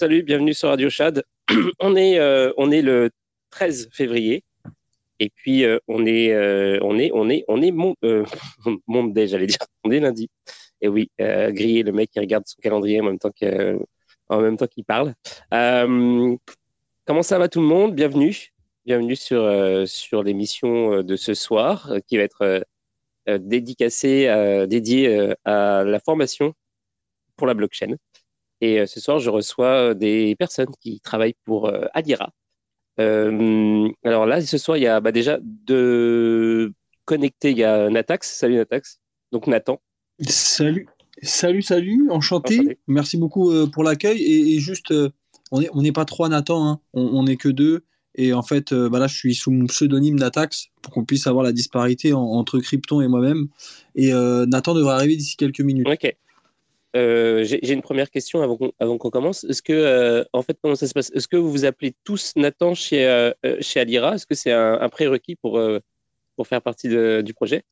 Salut, bienvenue sur Radio Chad. on, est, euh, on est le 13 février. Et puis, euh, on est, euh, on est, on est, on est, mon, monday, j'allais dire. On est lundi. Et oui, grillé, le mec qui regarde son calendrier en même temps que, même temps qu'il parle. comment ça va tout le monde? Bienvenue. Bienvenue sur, sur l'émission de ce soir qui va être dédicacée, dédiée à la formation pour la blockchain. Et euh, ce soir, je reçois euh, des personnes qui travaillent pour euh, Adira. alors là, ce soir, il y a bah, déjà de connectés. Il y a Natax. Salut Natax. Donc Nathan. Salut. Salut, salut, enchanté. Merci beaucoup pour l'accueil. Et, juste, on n'est on est pas trois Nathan, hein. on n'est que deux. Et en fait, bah là, je suis sous mon pseudonyme Natax pour qu'on puisse avoir la disparité entre Krypton et moi-même. Et Nathan devrait arriver d'ici quelques minutes. Ok. Euh, j'ai une première question avant qu'on commence. Est-ce que, euh, en fait, comment ça se passe? Est-ce que vous vous appelez tous Nathan chez, euh, chez Alira? Est-ce que c'est un, prérequis pour, pour faire partie du projet?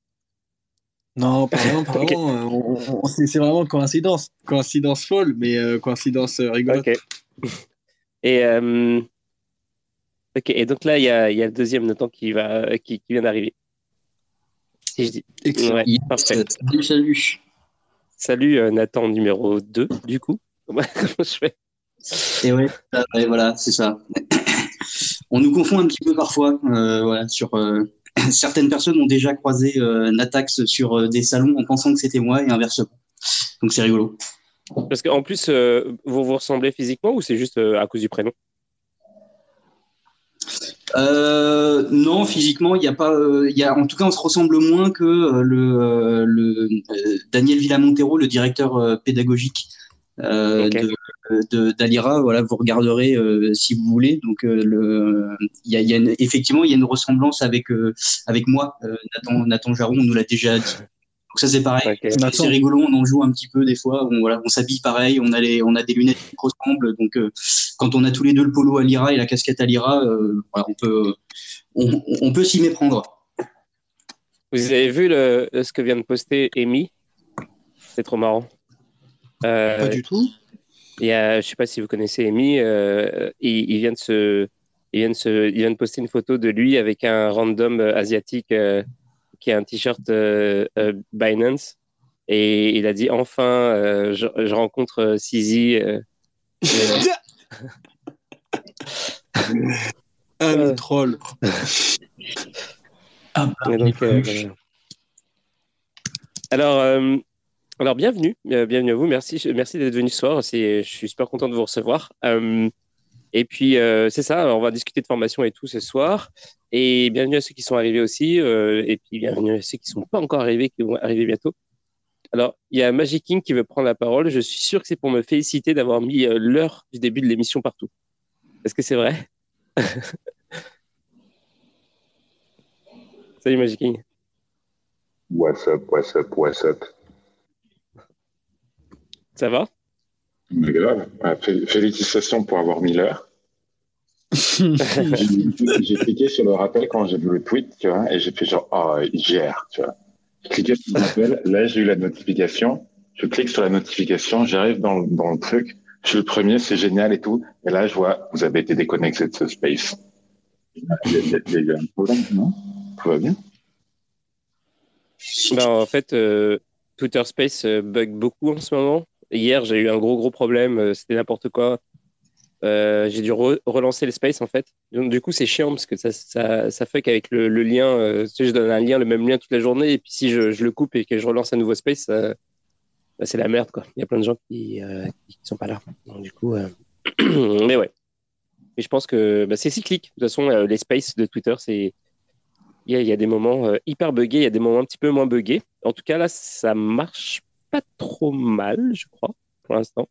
Non, pardon, pardon. c'est vraiment coïncidence. Coïncidence folle, mais coïncidence rigolote. Ok. Et, ok. Et donc là, il y a, y a, le deuxième Nathan qui, va, qui, qui vient d'arriver. Si je dis. Excellent. parfait. Salut, salut. Salut euh, Nathan numéro 2, du coup. Comment je fais? Et ouais, voilà, c'est ça. On nous confond un petit peu parfois. Euh, voilà, sur, euh, certaines personnes ont déjà croisé Natax sur des salons en pensant que c'était moi et inversement. Donc c'est rigolo. Parce qu'en plus, vous vous ressemblez physiquement ou c'est juste à cause du prénom? Euh, non, physiquement, il n'y a pas. Euh, y a, en tout cas, on se ressemble moins que euh, le, le Daniel Villamontero, le directeur pédagogique de d'Alira. Voilà, vous regarderez si vous voulez. Donc, le, y a, y a effectivement, il y a une ressemblance avec avec moi, Nathan, Nathan Jaron. On nous l'a déjà dit. Donc ça c'est pareil. C'est rigolo, on en joue un petit peu des fois. On, voilà, on s'habille pareil, on a les, on a des lunettes qui ressemblent. Donc euh, quand on a tous les deux le polo à Lira et la casquette à Lira, euh, on peut, on, peut s'y méprendre. Vous avez vu le, ce que vient de poster Amy? C'est trop marrant. Euh, Pas du tout. Il y a, je sais pas si vous connaissez Amy. il, il, vient de se, il vient de se, il vient de poster une photo de lui avec un random asiatique qui a un t-shirt euh, euh, Binance. Et il a dit enfin, euh, je, rencontre Sizi. ah, le troll. Ah, alors, alors, bienvenue, bienvenue à vous. Merci, merci d'être venu ce soir. Je suis super content de vous recevoir. Et puis, c'est ça, on va discuter de formation et tout ce soir. Et bienvenue à ceux qui sont arrivés aussi. et puis, bienvenue à ceux qui ne sont pas encore arrivés, qui vont arriver bientôt. Alors, il y a Magic King qui veut prendre la parole. Je suis sûr que c'est pour me féliciter d'avoir mis euh, l'heure du début de l'émission partout. Est-ce que c'est vrai? Salut Magic King. What's up, what's up, what's up? Ça va? Mais grave. Félicitations pour avoir mis l'heure. j'ai cliqué sur le rappel quand j'ai vu le tweet, tu vois, et j'ai fait genre, oh, il gère, tu vois. Je cliquais sur l'appel. Là, j'ai eu la notification. Je clique sur la notification. J'arrive dans, dans le truc. Je suis le premier, c'est génial et tout. Et là, je vois, vous avez été déconnecté de ce space. Il y a, eu un problème, non? Tout va bien? Ben, En fait, euh, Twitter Space euh, bug beaucoup en ce moment. Hier, j'ai eu un gros, gros problème. Euh, c'était n'importe quoi. Euh, j'ai dû relancer le space en fait. Donc, du coup, c'est chiant parce que ça, ça, fait qu'avec le, lien, euh, je donne un lien, le même lien toute la journée, et puis si je, le coupe et que je relance un nouveau space, bah, c'est la merde quoi. Il y a plein de gens qui, euh, qui sont pas là. Donc, du coup, mais ouais. Et je pense que bah, c'est cyclique. De toute façon, les spaces de Twitter, c'est il y, y, a des moments hyper buggés, il y a des moments un petit peu moins buggés. En tout cas, là, ça marche pas trop mal, je crois, pour l'instant.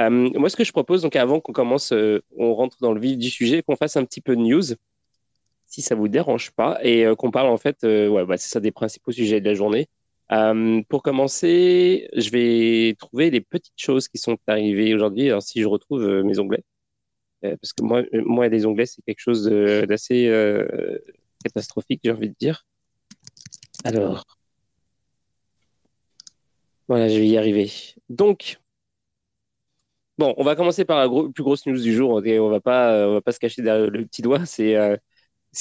Euh, moi, ce que je propose, donc avant qu'on commence, euh, on rentre dans le vif du sujet, qu'on fasse un petit peu de news, si ça vous dérange pas, et euh, qu'on parle en fait, ouais, bah, c'est ça des principaux sujets de la journée. pour commencer, je vais trouver les petites choses qui sont arrivées aujourd'hui. Alors, si je retrouve mes onglets, parce que moi, moi, les onglets, c'est quelque chose d'assez catastrophique, j'ai envie de dire. Alors, voilà, je vais y arriver. Donc, Bon, on va commencer par la plus grosse news du jour. On va pas, euh, va pas se cacher derrière le petit doigt. C'est euh,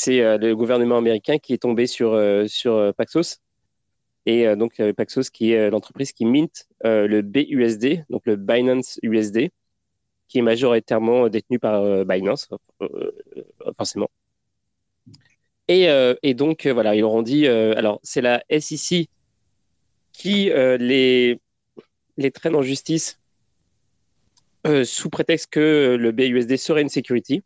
euh, le gouvernement américain qui est tombé sur sur Paxos. Et donc Paxos, qui est l'entreprise qui mint le BUSD, donc le Binance USD, qui est majoritairement détenu par Binance, forcément. Et, et, donc, voilà, ils auront dit, alors c'est la SEC qui les, les traîne en justice euh, sous prétexte que le BUSD serait une security,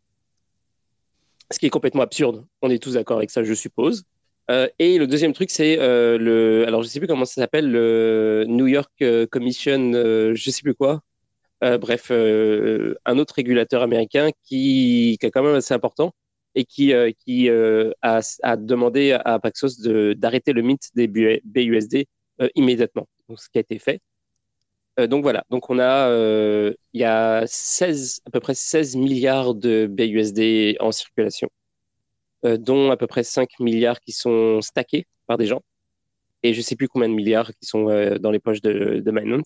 ce qui est complètement absurde. On est tous d'accord avec ça, je suppose. Euh, et le deuxième truc, c'est euh, le. Alors, je sais plus comment ça s'appelle, le New York Commission, je sais plus quoi. bref, un autre régulateur américain qui, est quand même assez important et qui, a, a, demandé à Paxos d'arrêter le mint des BUSD immédiatement. Donc, ce qui a été fait. Euh, donc voilà, donc on a, euh, il y a 16, à peu près 16 milliards de BUSD en circulation, euh, dont à peu près 5 milliards qui sont stackés par des gens, et je ne sais plus combien de milliards qui sont dans les poches de, de.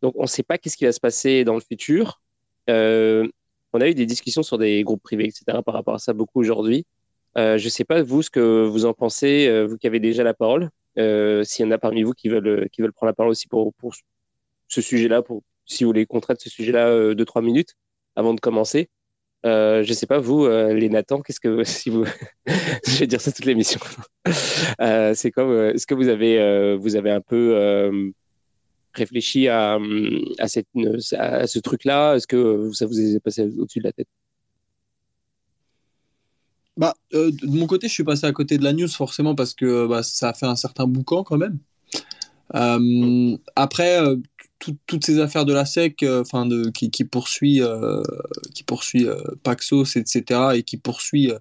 Donc on ne sait pas qu'est-ce qui va se passer dans le futur. on a eu des discussions sur des groupes privés, etc. par rapport à ça beaucoup aujourd'hui. je ne sais pas vous ce que vous en pensez, vous qui avez déjà la parole. S'il y en a parmi vous qui veulent, qui veulent prendre la parole aussi pour, pour ce sujet-là, pour si vous voulez qu'on traite ce sujet-là euh, deux trois minutes avant de commencer. Euh, je sais pas vous, euh, les Nathan, qu'est-ce que si vous, je vais dire ça toute l'émission. euh, c'est comme, euh, est-ce que vous avez, euh, vous avez un peu réfléchi à, à, cette, à ce truc-là? Est-ce que ça vous est passé au-dessus de la tête? Bah, de mon côté, je suis passé à côté de la news forcément parce que bah, ça a fait un certain boucan quand même. après, toutes ces affaires de la SEC, euh, enfin de, qui, qui, poursuit, euh, qui poursuit euh, Paxos, etc., et qui poursuit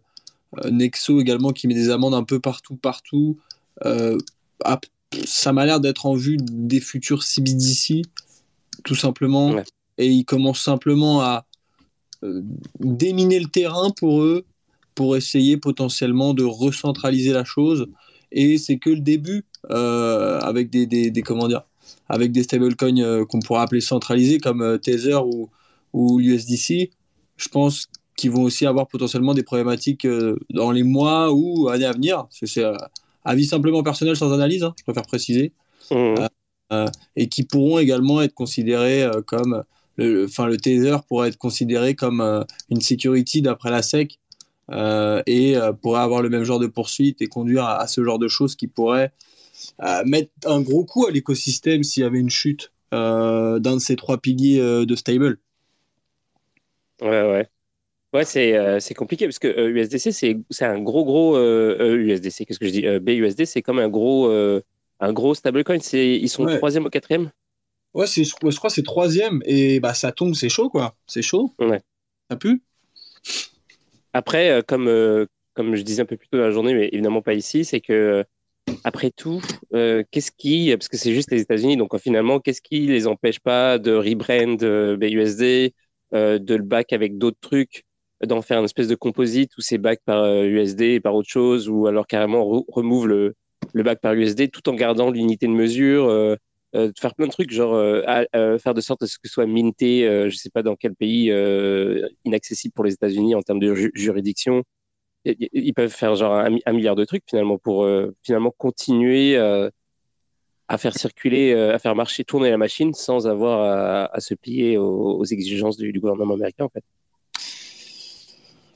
Nexo également, qui met des amendes un peu partout, partout. ça m'a l'air d'être en vue des futurs CBDC, tout simplement. Et ils commencent simplement à déminer le terrain pour eux, pour essayer potentiellement de recentraliser la chose. Et c'est que le début, avec des, des, des, comment dire, avec des stablecoins euh, qu'on pourrait appeler centralisés comme euh, Tether ou, ou l'USDC, je pense qu'ils vont aussi avoir potentiellement des problématiques euh, dans les mois ou années à venir. C'est avis simplement personnel sans analyse, hein, je préfère préciser. Mmh. et qui pourront également être considérés comme, le, enfin le Tether pourrait être considéré comme une security d'après la SEC et pourrait avoir le même genre de poursuite et conduire à, ce genre de choses qui pourrait mettre un gros coup à l'écosystème s'il y avait une chute d'un de ces trois piliers de stable. Ouais, ouais. Ouais, c'est compliqué parce que USDC, c'est un gros, gros. USDC, qu'est-ce que je dis BUSD, c'est comme un gros, un gros stablecoin. Ils sont troisième ou quatrième? Ouais, je, je crois que c'est troisième et bah, ça tombe, c'est chaud quoi. C'est chaud. Ouais. Ça pue. Après, euh, comme, euh, comme je disais un peu plus tôt dans la journée, mais évidemment pas ici, c'est que euh, après tout, qu'est-ce qui, parce que c'est juste les États-Unis, donc finalement, qu'est-ce qui les empêche pas de rebrand BUSD, de le back avec d'autres trucs, d'en faire une espèce de composite où c'est back par USD et par autre chose, ou alors carrément remove le, le back par USD tout en gardant l'unité de mesure de faire plein de trucs, genre euh, euh, faire de sorte à ce que ce soit minté, je sais pas dans quel pays inaccessible pour les États-Unis en termes de juridiction. Ils peuvent faire genre un, milliard de trucs finalement pour finalement continuer à faire circuler, à faire marcher, tourner la machine sans avoir à, se plier aux, exigences du, gouvernement américain en fait.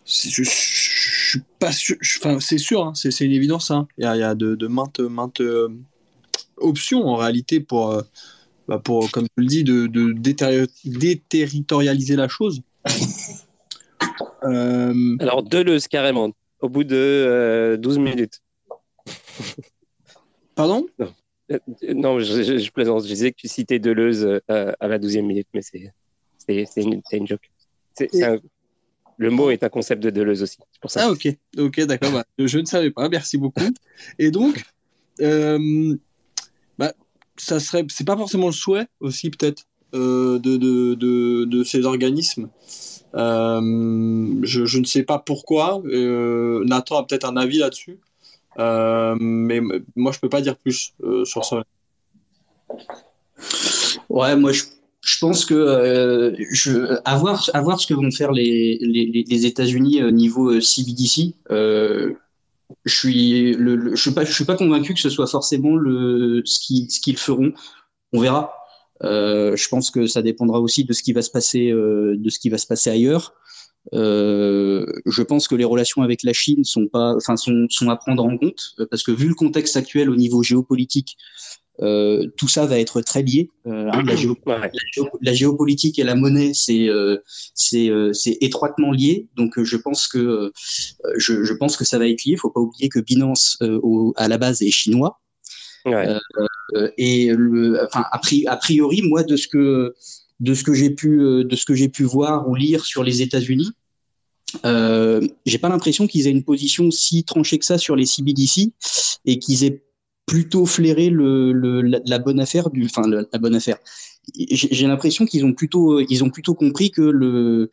Je, suis pas sûr, c'est sûr, hein, c'est une évidence. Hein. Il y a, de, maintes option en réalité pour, euh, bah, pour comme tu le dis, de, de déterritorialiser la chose. Euh, Alors, Deleuze, carrément, au bout de 12 euh, minutes. Pardon? Non, je, plaisante. Je disais que tu citais Deleuze à la 12e minute, mais c'est une, une joke. Le mot est un concept de Deleuze aussi. Pour ça. Ah, ok, ok, d'accord. Bah, je ne savais pas. Merci beaucoup. Et donc, ça serait, c'est pas forcément le souhait aussi peut-être euh, de, de, de, ces organismes. Euh, je, ne sais pas pourquoi. Euh, Nathan a peut-être un avis là-dessus, mais moi je peux pas dire plus sur ça. Ouais, moi je, je pense que je, à, voir, à voir ce que vont faire les, les, les États-Unis au niveau CBDC je suis, je suis pas, je suis pas convaincu que ce soit forcément le ce qu'ils ce qu'ils feront. On verra. Euh, je pense que ça dépendra aussi de ce qui va se passer, euh, de ce qui va se passer ailleurs. Euh, je pense que les relations avec la Chine sont pas, enfin, sont, sont à prendre en compte parce que vu le contexte actuel au niveau géopolitique, euh, tout ça va être très lié. Euh, hein, la, géopolitique et la monnaie, c'est euh, c'est étroitement lié. Donc je pense que je, je, pense que ça va être lié. Il faut pas oublier que Binance au, à la base est chinois. et le, enfin a, priori, moi de ce que de ce que j'ai pu de ce que j'ai pu voir ou lire sur les États-Unis, euh, j'ai pas l'impression qu'ils aient une position si tranchée que ça sur les CBDC et qu'ils aient plutôt flairé le, le la, bonne affaire du, enfin la, bonne affaire. J'ai l'impression qu'ils ont plutôt, ils ont plutôt compris que le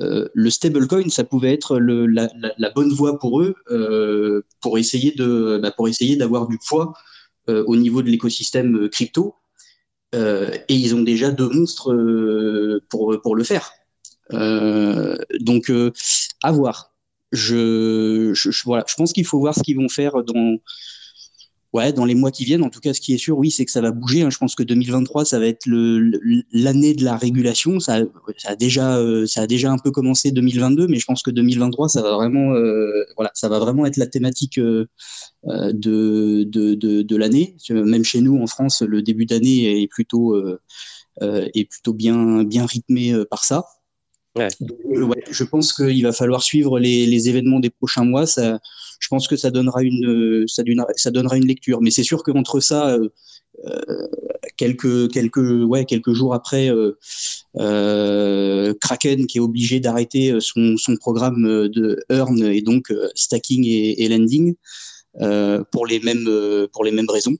euh, le stablecoin, ça pouvait être le, la, la, bonne voie pour eux euh, pour essayer de, bah, pour essayer d'avoir du poids euh, au niveau de l'écosystème crypto. Euh, et ils ont déjà deux monstres euh, pour pour le faire. donc à voir. Je, je, je, voilà, je pense qu'il faut voir ce qu'ils vont faire dans Ouais, dans les mois qui viennent, en tout cas, ce qui est sûr, oui, c'est que ça va bouger. Hein. Je pense que 2023, ça va être l'année de la régulation. Ça, ça, a déjà, euh, ça a déjà un peu commencé 2022, mais je pense que 2023, ça va vraiment, euh, voilà, ça va vraiment être la thématique euh, de, de l'année. Même chez nous, en France, le début d'année est plutôt, est plutôt bien, bien rythmé par ça. Ouais. ouais, je pense qu'il va falloir suivre les, les, événements des prochains mois. Ça, je pense que ça donnera une, ça donnera, ça donnera une lecture. Mais c'est sûr qu'entre ça, euh, euh, quelques, quelques, ouais, quelques jours après, euh, euh Kraken qui est obligé d'arrêter son, son, programme de earn et donc stacking et, et lending pour les mêmes, pour les mêmes raisons.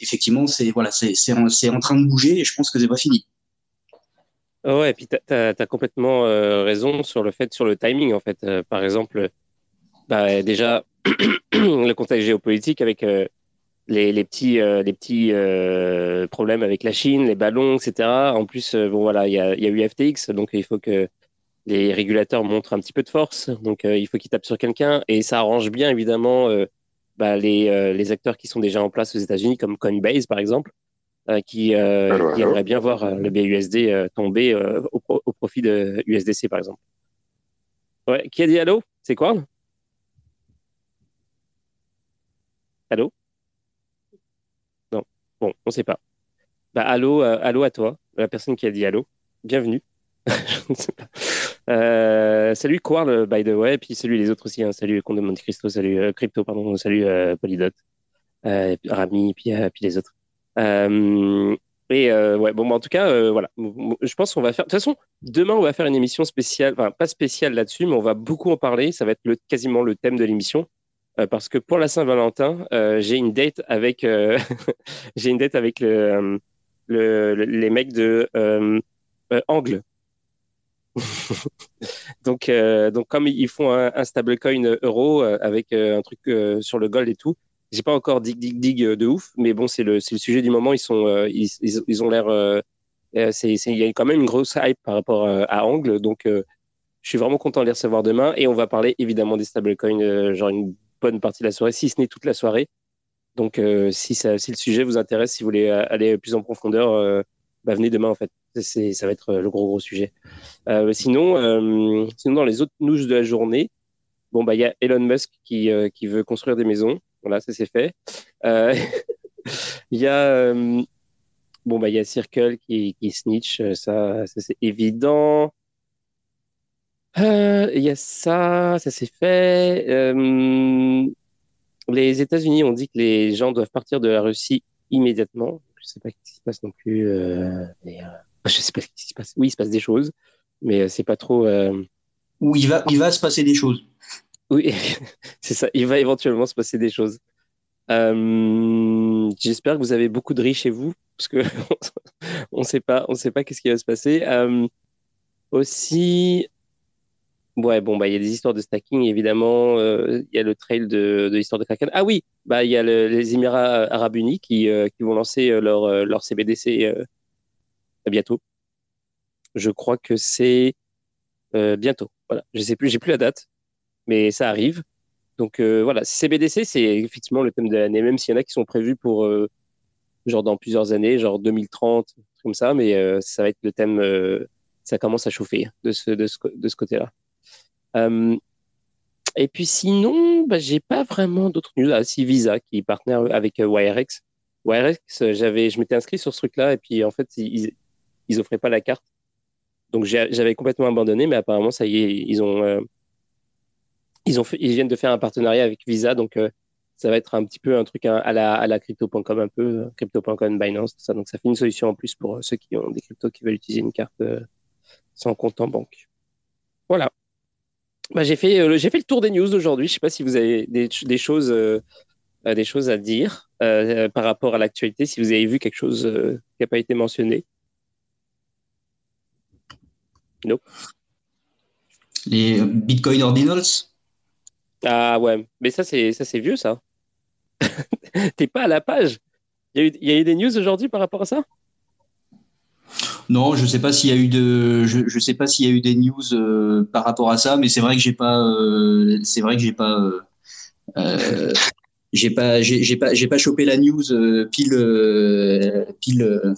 effectivement, c'est voilà, c'est en, en train de bouger et je pense que c'est pas fini. Ouais, et puis tu as, complètement euh, raison sur le fait, sur le timing, en fait. Euh, par exemple, bah, déjà, le contexte géopolitique avec euh, les, petits, les petits problèmes avec la Chine, les ballons, etc. En plus, bon, voilà, il y a, eu FTX, donc il faut que les régulateurs montrent un petit peu de force. Donc, il faut qu'ils tapent sur quelqu'un. Et ça arrange bien, évidemment, bah, les acteurs qui sont déjà en place aux États-Unis, comme Coinbase, par exemple. Euh, qui, euh, qui aimerait bien voir euh, le BUSD tomber au, au, profit de USDC, par exemple. Ouais, qui a dit allô? C'est quoi Allô? Non, bon, on ne sait pas. Bah, allô, allô à toi, la personne qui a dit allô. Bienvenue. Euh, salut Quarl, by the way, puis salut les autres aussi. Hein. Salut Comte de Monte Cristo, salut euh, Crypto, pardon, salut Polydot, Rami, puis, puis les autres. Et ouais, bon, bah, en tout cas, voilà. Je pense qu'on va faire. De toute façon, demain, on va faire une émission spéciale, enfin, pas spéciale là-dessus, mais on va beaucoup en parler. Ça va être le, quasiment le thème de l'émission. parce que pour la Saint-Valentin, j'ai une date avec, j'ai une date avec le, les mecs de euh, euh, Angle. donc, euh, donc, comme ils font un, stablecoin euro avec un truc sur le gold et tout, j'ai pas encore dig dig dig de ouf, mais bon, c'est le, le, sujet du moment. Ils sont, ils, ils, ont l'air, il y a quand même une grosse hype par rapport à Angle, donc je suis vraiment content de les recevoir demain. Et on va parler évidemment des stablecoins, genre une bonne partie de la soirée, si ce n'est toute la soirée. Donc, euh, si, ça, si le sujet vous intéresse, si vous voulez euh, aller plus en profondeur, euh, bah, venez demain en fait. Ça va être le gros gros sujet. sinon, sinon dans les autres news de la journée, bon bah il y a Elon Musk qui, qui veut construire des maisons. Voilà, ça c'est fait. Il y a bon bah il y a Circle qui, snitch, ça, ça c'est évident. Il y a ça, ça c'est fait les États-Unis ont dit que les gens doivent partir de la Russie immédiatement. Je sais pas ce qui se passe non plus. Euh, euh, je sais pas ce qui se passe. Oui, il se passe des choses, mais euh, c'est pas trop. Euh... Où il va, il va se passer des choses. Oui, c'est ça. Il va éventuellement se passer des choses. Euh, j'espère que vous avez beaucoup de riz chez vous, parce que on ne sait pas, on sait pas qu'est-ce qui va se passer. aussi, Ouais, bon, bah, il y a des histoires de stacking, évidemment. Euh, il y a le trail de, l'histoire de Kraken. Ah oui, bah, il y a les Émirats Arabes Unis qui, euh, vont lancer euh, leur, leur CBDC bientôt. Je crois que c'est bientôt. Voilà. Je sais plus, j'ai plus la date, mais ça arrive. Donc voilà, CBDC, c'est effectivement le thème de l'année, même s'il y en a qui sont prévus pour genre dans plusieurs années, genre 2030, comme ça, mais ça va être le thème. ça commence à chauffer de ce, de ce, de ce côté-là. Euh, et puis sinon, bah, j'ai pas vraiment d'autres news. Ah, si Visa qui est partenaire avec euh, WireX. WireX, j'avais, je m'étais inscrit sur ce truc-là et puis en fait, ils, ils offraient pas la carte. Donc j'avais complètement abandonné, mais apparemment, ça y est, ils ont, euh, ils ont fait, ils viennent de faire un partenariat avec Visa, donc ça va être un petit peu un truc à la, à la crypto.com un peu, crypto.com, Binance, tout ça. Donc ça fait une solution en plus pour ceux qui ont des cryptos qui veulent utiliser une carte sans compte en banque. Voilà. Bah, j'ai fait, euh, j'ai fait le tour des news d'aujourd'hui. Je ne sais pas si vous avez des, choses, euh, euh, des choses à dire par rapport à l'actualité, si vous avez vu quelque chose qui n'a pas été mentionné. Non. Les Bitcoin Ordinals? Ah ouais, mais ça c'est ça c'est vieux ça. T'es pas à la page. Il y, y, a eu des news aujourd'hui par rapport à ça? Non, je sais pas s'il y a eu de, je, je sais pas s'il y a eu des news euh, par rapport à ça, mais c'est vrai que j'ai pas, euh, c'est vrai que j'ai pas, euh, j'ai pas, j'ai pas, j'ai pas chopé la news pile, pile,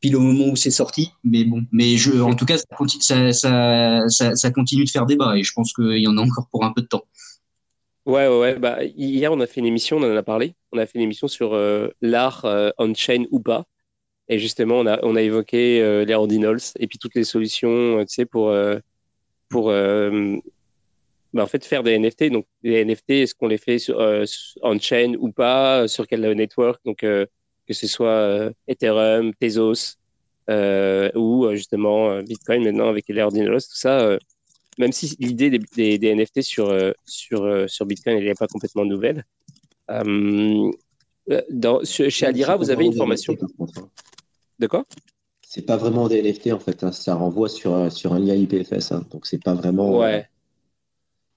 pile au moment où c'est sorti. Mais bon, mais je, en tout cas, ça, ça, ça, ça continue de faire débat et je pense qu'il y en a encore pour un peu de temps. Ouais, ouais. Bah, hier, on a fait une émission, on en a parlé. On a fait une émission sur l'art on-chain ou pas. Et justement, on a, on a évoqué euh, les ordinals et puis toutes les solutions, euh, tu sais, pour, euh, pour bah, en fait, faire des NFT. Donc, les NFT, est-ce qu'on les fait sur, on-chain ou pas Sur quel network? Donc, que ce soit Ethereum, Tezos ou justement Bitcoin maintenant avec les ordinals, tout ça. Même si l'idée des, des, des, NFT sur, sur, sur Bitcoin, n'est pas complètement nouvelle. Dans, chez Alira, vous avez une formation. De quoi? C'est pas vraiment des NFT en fait, hein. ça renvoie sur, sur un lien IPFS, hein. donc c'est pas vraiment. Ouais.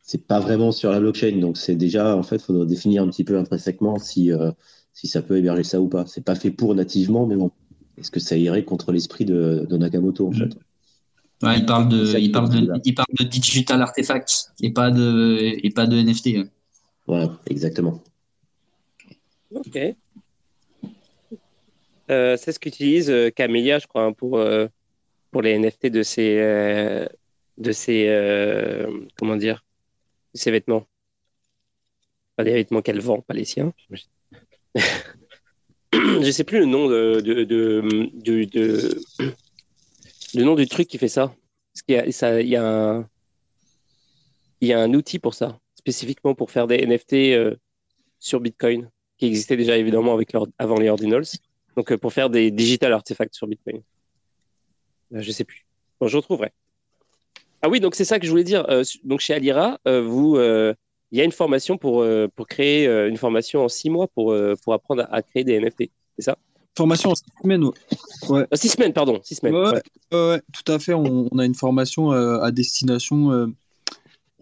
c'est pas vraiment sur la blockchain, donc c'est déjà en fait, il faudrait définir un petit peu intrinsèquement si, euh, si ça peut héberger ça ou pas. C'est pas fait pour nativement, mais bon, est-ce que ça irait contre l'esprit de, de, Nakamoto en fait? Ouais, il parle de, il parle de, il parle de digital artifacts et pas de, et pas de NFT. Hein. Voilà, exactement. Ok. Euh, c'est ce qu'utilise euh, Camellia, je crois, hein, pour, euh, pour les NFT de ses, de ces comment dire ces vêtements. Pas des vêtements qu'elle vend, pas les siens. je sais plus le nom de, de, de, le nom du truc qui fait ça. Parce qu'il y y a un, outil pour ça, spécifiquement pour faire des NFT euh, sur Bitcoin, qui existait déjà évidemment avec avant les ordinals. Donc euh, pour faire des digital artefacts sur Bitcoin. Je euh, je sais plus. Bon, je retrouverai. Ah oui, donc c'est ça que je voulais dire. donc chez Alira, vous, il y a une formation pour, pour créer une formation en six mois pour, pour apprendre à, créer des NFT. C'est ça? Formation en six semaines, ouais. six semaines, pardon. Six semaines. Ouais, ouais. tout à fait. On, on, a une formation à destination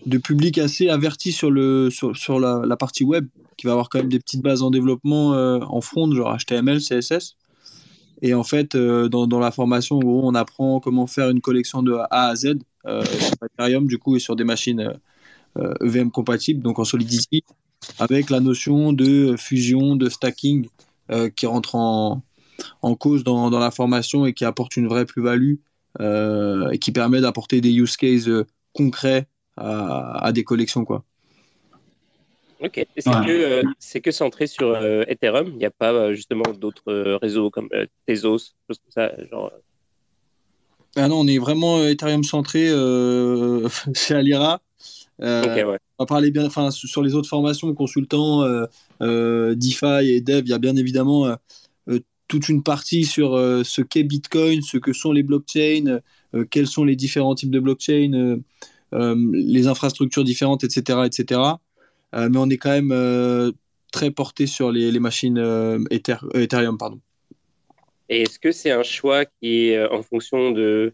de public assez averti sur, le, sur, sur la, la, partie web, qui va avoir quand même des petites bases en développement euh, en front, genre HTML, CSS. Et en fait, euh, dans, dans, la formation, on apprend comment faire une collection de A à Z euh, sur Ethereum, du coup, et sur des machines EVM e compatibles, donc en Solidity, avec la notion de fusion, de stacking qui rentre en, en cause dans, dans, la formation et qui apporte une vraie plus-value et qui permet d'apporter des use cases concrets à, des collections. Quoi. Ok, c'est que, euh, que, centré sur euh, Ethereum, il n'y a pas euh, justement d'autres réseaux comme Tezos, choses comme ça, genre... Ah non, on est vraiment Ethereum centré chez Alira. On va parler bien, enfin, sur les autres formations, consultants, DeFi et Dev, il y a bien évidemment toute une partie sur ce qu'est Bitcoin, ce que sont les blockchains, quels sont les différents types de blockchains, euh, les infrastructures différentes, etc. etc. Euh, mais on est quand même euh, très porté sur les, machines Ethereum. Pardon. Et est-ce que c'est un choix qui est en fonction de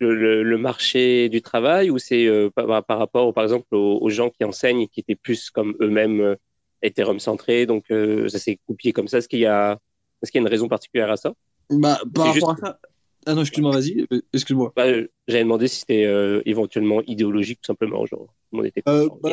le, marché du travail ou c'est par, rapport, par exemple, aux, gens qui enseignent qui étaient plus comme eux-mêmes Ethereum centrés, donc ça s'est copié comme ça Est-ce qu'il y, a, est qu'il y a une raison particulière à ça? Bah, Par rapport à ça, ah non, excuse-moi, vas-y, euh, excuse-moi. Bah, J'avais demandé si c'était euh, éventuellement idéologique, tout simplement. Genre, euh, bah,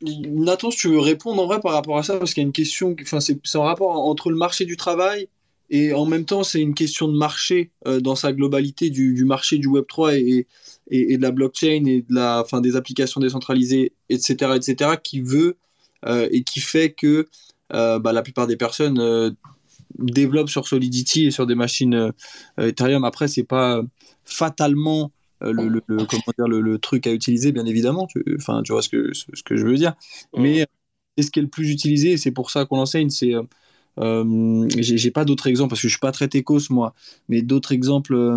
Nathan, si tu veux répondre en vrai par rapport à ça, parce qu'il y a une question, enfin, c'est un rapport entre le marché du travail et en même temps, c'est une question de marché dans sa globalité du, marché du Web3 et, et, de la blockchain et de la, fin, des applications décentralisées, etc., etc., qui veut et qui fait que bah, la plupart des personnes développe sur Solidity et sur des machines euh, Ethereum. Après, c'est pas fatalement euh, le, comment dire, le, truc à utiliser, bien évidemment. Tu, enfin, tu vois ce que, ce, que je veux dire. Mais c'est ce qui est le plus utilisé et c'est pour ça qu'on l'enseigne. C'est euh, j'ai pas d'autres exemples parce que je suis pas très techos moi, mais d'autres exemples.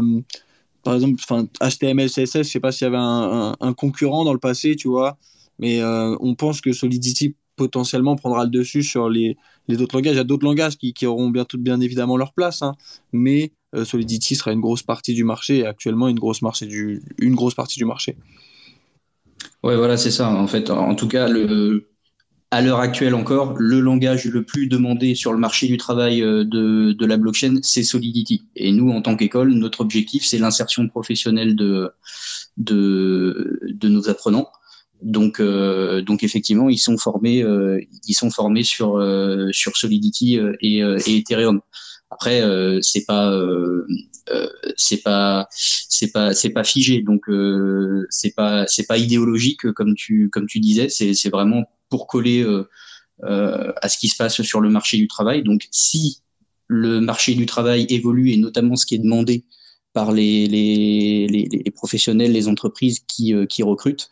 par exemple, HTML, CSS, je sais pas s'il y avait un, concurrent dans le passé, tu vois, mais on pense que Solidity potentiellement prendra le dessus sur les, les autres langages. Il y a d'autres langages qui, qui, auront bien évidemment leur place, hein. mais euh, Solidity sera une grosse partie du marché et actuellement une grosse, marché du, une grosse partie du marché. Ouais, voilà, c'est ça. En fait, en tout cas, le, à l'heure actuelle encore, le langage le plus demandé sur le marché du travail euh, de, de la blockchain, c'est Solidity. Et nous, en tant qu'école, notre objectif, c'est l'insertion professionnelle de, de, de nos apprenants. Donc, euh, donc effectivement, ils sont formés, euh, ils sont formés sur euh, sur Solidity et, et, Ethereum. Après, c'est pas c'est pas c'est pas c'est pas figé, donc c'est pas c'est pas idéologique comme tu comme tu disais. C'est c'est vraiment pour coller à ce qui se passe sur le marché du travail. Donc, si le marché du travail évolue et notamment ce qui est demandé par les, les, les, les professionnels, les entreprises qui, qui recrutent,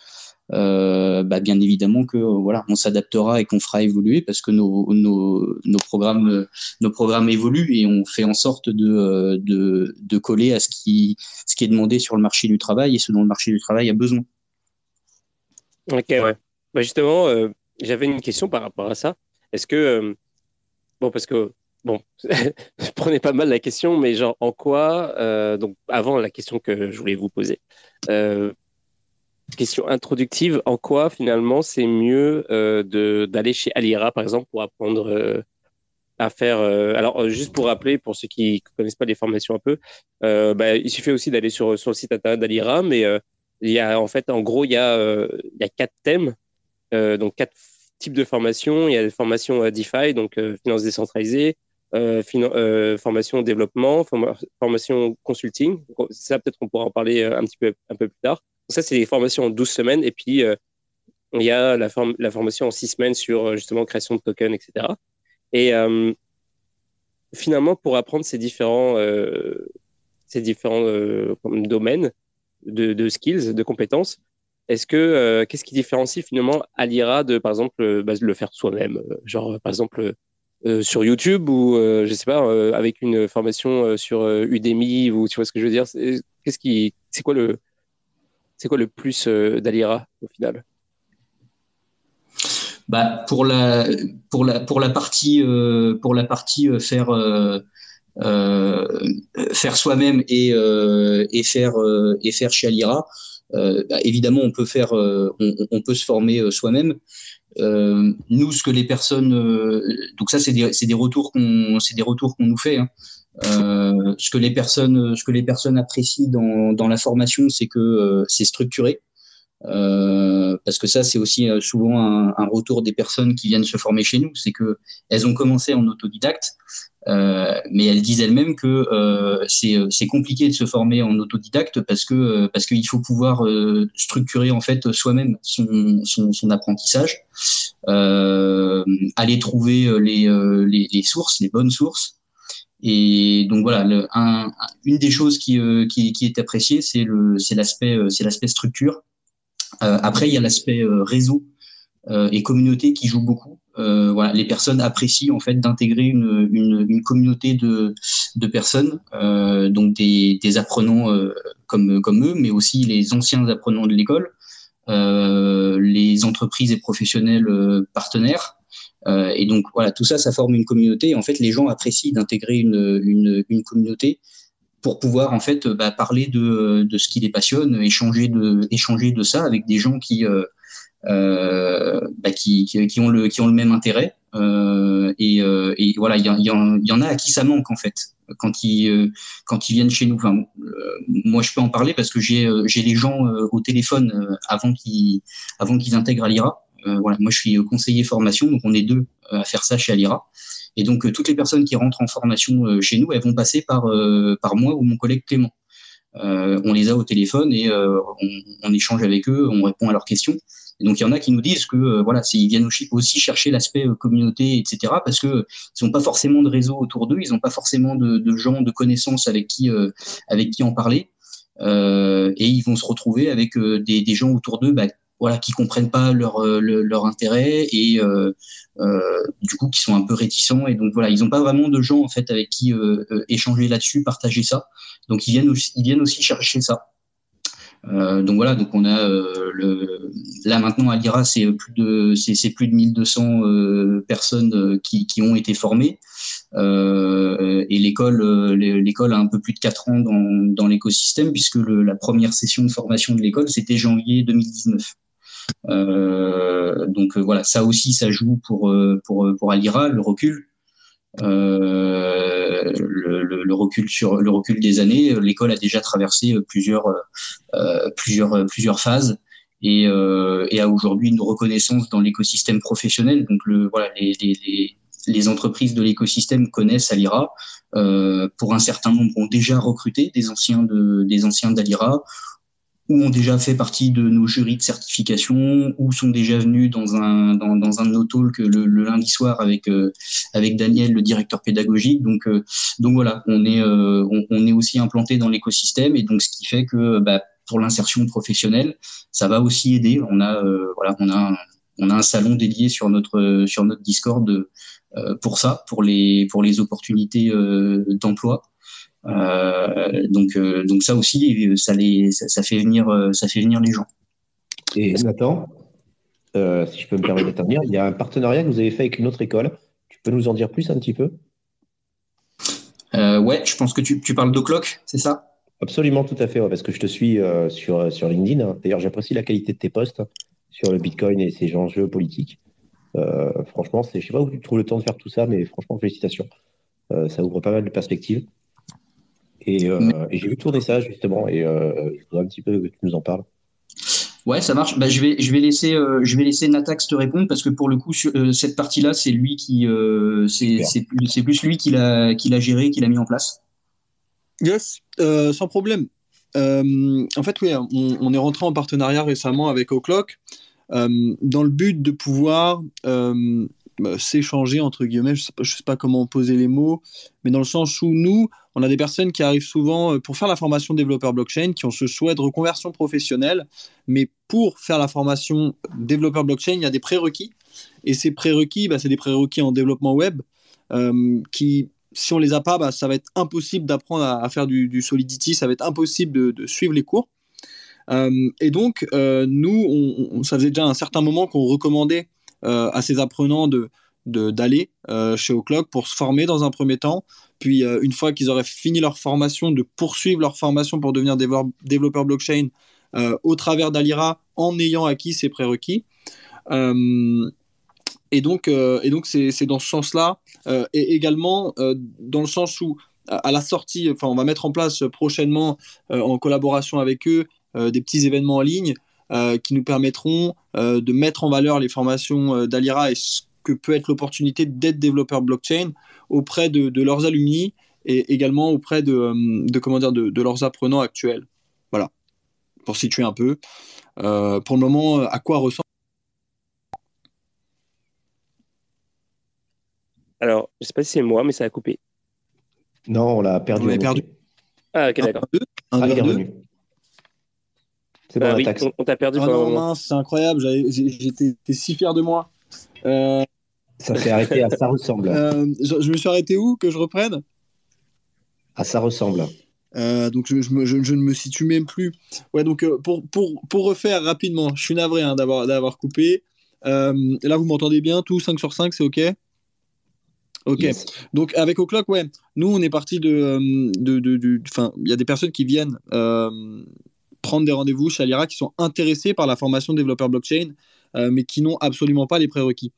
euh, bah, bien évidemment que voilà, on s'adaptera et qu'on fera évoluer parce que nos, nos, programmes, nos programmes évoluent et on fait en sorte de, de, de, coller à ce qui, ce qui est demandé sur le marché du travail et ce dont le marché du travail a besoin. Ok, ouais. Bah justement, euh, j'avais une question par rapport à ça. Est-ce que, euh, bon, parce que, bon, je prenais pas mal la question, mais genre, en quoi, donc avant la question que je voulais vous poser, question introductive, en quoi finalement c'est mieux euh, d'aller chez Alira par exemple pour apprendre euh, à faire. Euh, alors juste pour rappeler pour ceux qui connaissent pas les formations un peu, bah, il suffit aussi d'aller sur, sur le site internet d'Alira, mais il y a en fait en gros il y a il y a quatre thèmes, donc quatre types de formations. Il y a des formations DeFi donc finance décentralisée, formation développement, formation consulting. Ça, peut-être on pourra en parler un petit peu, un peu plus tard. Ça, c'est des formations en 12 semaines. Et puis, il y a la, formation en 6 semaines sur justement création de tokens, etc. Et finalement, pour apprendre ces différents, ces différents domaines de, skills, de compétences, est-ce que qu'est-ce qui différencie finalement Alira de par exemple bah, le faire soi-même, genre par exemple sur YouTube ou je sais pas avec une formation sur Udemy ou tu vois ce que je veux dire? Qu'est-ce qui c'est quoi le c'est quoi le plus d'Alira au final? Bah, pour la pour la pour la partie pour la partie faire euh, faire soi-même et, euh, et faire euh, et faire chez Alira. Bah, évidemment, on peut faire, on, peut se former soi-même. nous, ce que les personnes, donc ça, c'est des, des, retours qu'on, c'est des retours qu'on nous fait. Hein. Euh, ce que les personnes, ce que les personnes apprécient dans, dans la formation, c'est que euh, c'est structuré. Euh, parce que ça, c'est aussi souvent un, un, retour des personnes qui viennent se former chez nous, c'est que elles ont commencé en autodidacte, euh, mais elles disent elles-mêmes que euh, euh, c'est compliqué de se former en autodidacte parce que parce qu'il faut pouvoir structurer en fait soi-même son, son, son, apprentissage, aller trouver les, les, les, sources, les bonnes sources. Et donc voilà, une des choses qui, qui est appréciée, c'est c'est l'aspect structure. après, il y a l'aspect réseau et communauté qui joue beaucoup. Euh, voilà, les personnes apprécient en fait d'intégrer une, communauté de, personnes, euh, donc des, apprenants euh, comme, eux, mais aussi les anciens apprenants de l'école, euh, les entreprises et professionnels euh, partenaires. Et donc voilà, tout ça, ça forme une communauté. En fait, les gens apprécient d'intégrer une, une, communauté pour pouvoir en fait bah, parler de, de ce qui les passionne, échanger de, échanger de ça avec des gens qui euh, bah, qui, qui, ont le, qui ont le même intérêt. Euh, et, euh, et, voilà, il y, y, y, en a à qui ça manque en fait quand ils quand ils viennent chez nous. Moi, je peux en parler parce que j'ai j'ai les gens au téléphone avant qu'ils avant qu'ils intègrent à l'IRA. Voilà, moi, je suis conseiller formation, donc on est deux à faire ça chez Alira. Et donc, toutes les personnes qui rentrent en formation chez nous, elles vont passer par par moi ou mon collègue Clément. on les a au téléphone et on, on, échange avec eux, on répond à leurs questions donc il y en a qui nous disent que euh, voilà, ils viennent aussi chercher l'aspect euh, communauté, etc. Parce que ils n'ont pas forcément de réseau autour d'eux, ils n'ont pas forcément de, de, gens, de connaissances avec qui euh, avec qui en parler, et ils vont se retrouver avec des, des, gens autour d'eux. Bah, voilà, qui comprennent pas leur, leur, intérêt et du coup qui sont un peu réticents. Et donc voilà ils n'ont pas vraiment de gens en fait avec qui échanger là-dessus partager ça. Donc ils viennent aussi, ils viennent aussi chercher ça. Euh, donc voilà, donc on a euh, le, là maintenant à l'IRA, c'est plus de c'est plus de 1200 euh, personnes qui, qui ont été formées. Et l'école l'école a un peu plus de 4 ans dans, dans l'écosystème puisque le, la première session de formation de l'école c'était janvier 2019. Euh, donc voilà, ça aussi, ça joue pour pour pour Alira, le recul. Euh, le, le, recul sur le recul des années, l'école a déjà traversé plusieurs euh, plusieurs plusieurs phases et, euh, et a aujourd'hui une reconnaissance dans l'écosystème professionnel. Donc le voilà les, les, les entreprises de l'écosystème connaissent Alira. Euh, pour un certain nombre, ont déjà recruté des anciens de des anciens d'Alira ou ont déjà fait partie de nos jurys de certification, ou sont déjà venus dans un dans, dans un de nos talks le, le lundi soir avec euh, avec Daniel, le directeur pédagogique. Donc euh, donc voilà, on est euh, on, est aussi implanté dans l'écosystème et donc ce qui fait que bah, pour l'insertion professionnelle, ça va aussi aider. On a voilà, on a on a un salon dédié sur notre sur notre Discord pour ça, pour les pour les opportunités d'emploi. Euh, donc, euh, donc ça aussi, ça, les, ça, fait venir, euh, ça fait venir les gens. Et Nathan, si je peux me permettre d'intervenir, il y a un partenariat que vous avez fait avec une autre école. Tu peux nous en dire plus un petit peu? Ouais, je pense que tu, tu parles d'Oclock, c'est ça? Absolument, tout à fait, parce que je te suis sur, sur LinkedIn. D'ailleurs, j'apprécie la qualité de tes posts sur le Bitcoin et ses enjeux politiques. franchement, je ne sais pas où tu trouves le temps de faire tout ça, mais franchement, félicitations. ça ouvre pas mal de perspectives. Euh, et, j'ai vu tourner ça justement, et euh, je voudrais un petit peu que tu nous en parles. Ouais, ça marche. Bah, je vais, je vais laisser, euh, je vais laisser Natax te répondre parce que pour le coup, euh, cette partie-là, c'est lui qui, euh, c'est plus, plus, lui qui l'a, qui l'a géré, qui l'a mis en place. Yes, sans problème. en fait, oui, on, est rentré en partenariat récemment avec O'Clock dans le but de pouvoir s'échanger entre guillemets. Je pas, sais pas comment poser les mots, mais dans le sens où nous, on a des personnes qui arrivent souvent euh, pour faire la formation développeur blockchain, qui ont ce souhait de reconversion professionnelle, mais pour faire la formation développeur blockchain, il y a des prérequis. Et ces prérequis, bah, c'est des prérequis en développement web euh, qui, si on les a pas, bah, ça va être impossible d'apprendre à, faire du, Solidity, ça va être impossible de, suivre les cours. Euh, et donc, nous, on, ça faisait déjà un certain moment qu'on recommandait à ces apprenants de d'aller chez O'Clock pour se former dans un premier temps, puis, euh, une fois qu'ils auraient fini leur formation, de poursuivre leur formation pour devenir développeur blockchain euh, au travers d'Alira en ayant acquis ces prérequis. Euh, et donc, et donc c'est dans ce sens-là, et également dans le sens où, à la sortie, enfin, on va mettre en place prochainement, en collaboration avec eux, des petits événements en ligne qui nous permettront de mettre en valeur les formations d'Alira et ce que peut être l'opportunité d'être développeur blockchain auprès de, leurs alumni et également auprès de, euh, comment dire, de, leurs apprenants actuels. Voilà, pour situer un peu. Euh, pour le moment, à quoi ressemble Alors, je ne sais pas si c'est moi, mais ça a coupé. Non, on l'a perdu. On l'a perdu. Ah, ok, d'accord. Un, ah, C'est bon, bah on, t'a perdu. Ah c'est incroyable. J'étais si fier de moi. Euh, ça s'est arrêté à ça ressemble. Euh, je, me suis arrêté où Que je reprenne? À ça ressemble. Euh, donc je, ne me situe même plus. Ouais, donc euh, pour, pour, pour, refaire rapidement, je suis navré hein, d'avoir, d'avoir coupé. là, vous m'entendez bien, tout 5 sur 5, c'est OK? Ok. Donc avec O'Clock, ouais, nous on est parti de, de, de, enfin, il y a des personnes qui viennent prendre des rendez-vous chez Alira qui sont intéressées par la formation développeur blockchain, mais qui n'ont absolument pas les prérequis.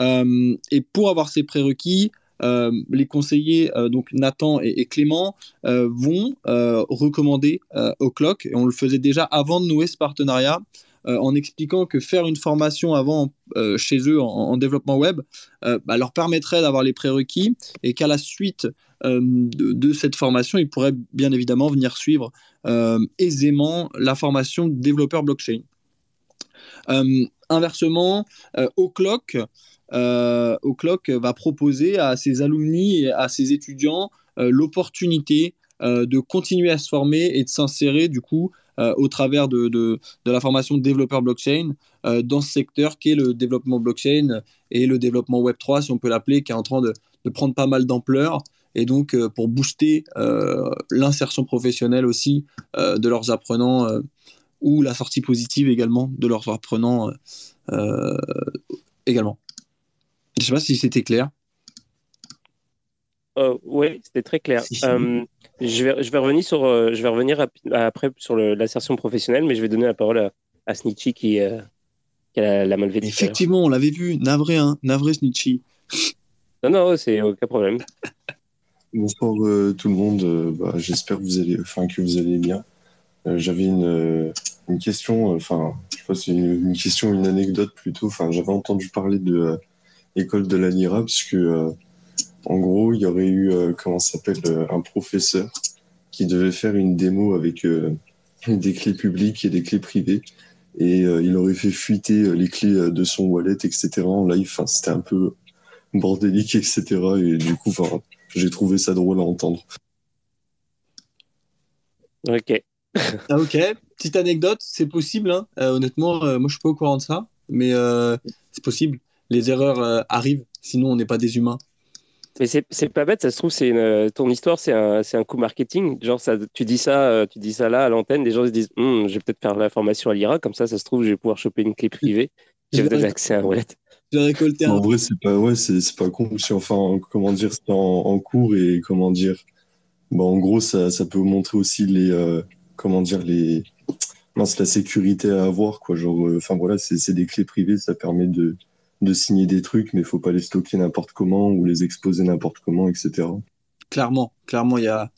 Euh, et pour avoir ces prérequis, euh, les conseillers, euh, donc Nathan et, Clément, vont recommander au clock, et on le faisait déjà avant de nouer ce partenariat, en expliquant que faire une formation avant chez eux en, développement web bah, leur permettrait d'avoir les prérequis et qu'à la suite de, cette formation, ils pourraient bien évidemment venir suivre aisément la formation développeur blockchain. inversement, au clock, euh, O'Clock va proposer à ses alumni et à ses étudiants euh, l'opportunité euh, de continuer à se former et de s'insérer du coup au travers de, de, la formation développeur blockchain dans ce secteur qui est le développement blockchain et le développement Web3, si on peut l'appeler, qui est en train de, de prendre pas mal d'ampleur. Et donc, pour booster l'insertion professionnelle aussi de leurs apprenants ou la sortie positive également de leurs apprenants également. Je ne sais pas si c'était clair. Euh, oui, c'était très clair. Euh, je, vais, je, vais revenir sur, euh, je vais revenir après sur l'assertion professionnelle, mais je vais donner la parole à, à Snitchy qui, a la, la Effectivement, on l'avait vu. Navré, hein Navré Snitchy. Non, non, c'est aucun problème. Bonsoir tout le monde. Bah, j'espère que vous allez, enfin que vous allez bien. J'avais une, question, enfin, je sais pas si une, une, question, une anecdote plutôt. J'avais entendu parler de école de la NIRA, parce que euh, en gros, il y aurait eu, euh, comment s'appelle, euh, un professeur qui devait faire une démo avec des clés publiques et des clés privées. Et il aurait fait fuiter les clés de son wallet, etc. en live. C'était un peu bordélique, etc. Et du coup, j'ai trouvé ça drôle à entendre. Ok. Ah, ok. Petite anecdote, c'est possible. Hein. honnêtement, moi, je suis pas au courant de ça, mais c'est possible les erreurs euh, arrivent, sinon on n'est pas des humains. Mais c'est pas bête, ça se trouve, c'est euh, ton histoire, c'est un, un, coup marketing. Genre, ça, tu, dis ça, euh, tu dis ça là à l'antenne, les gens se disent hum, Je vais peut-être faire la formation à l'IRA, comme ça, ça se trouve, je vais pouvoir choper une clé privée. J'ai peut-être accès à un wallet. Récolté un. En vrai, c'est pas, ouais, c'est pas con. enfin, comment dire, c'est en, cours et comment dire. Bon, en gros, ça, ça peut montrer aussi les. comment dire, les. la sécurité à avoir, quoi. Genre, enfin voilà, c'est des clés privées, ça permet de de signer des trucs, mais il faut pas les stocker n'importe comment ou les exposer n'importe comment, etc. Clairement, clairement, il y a.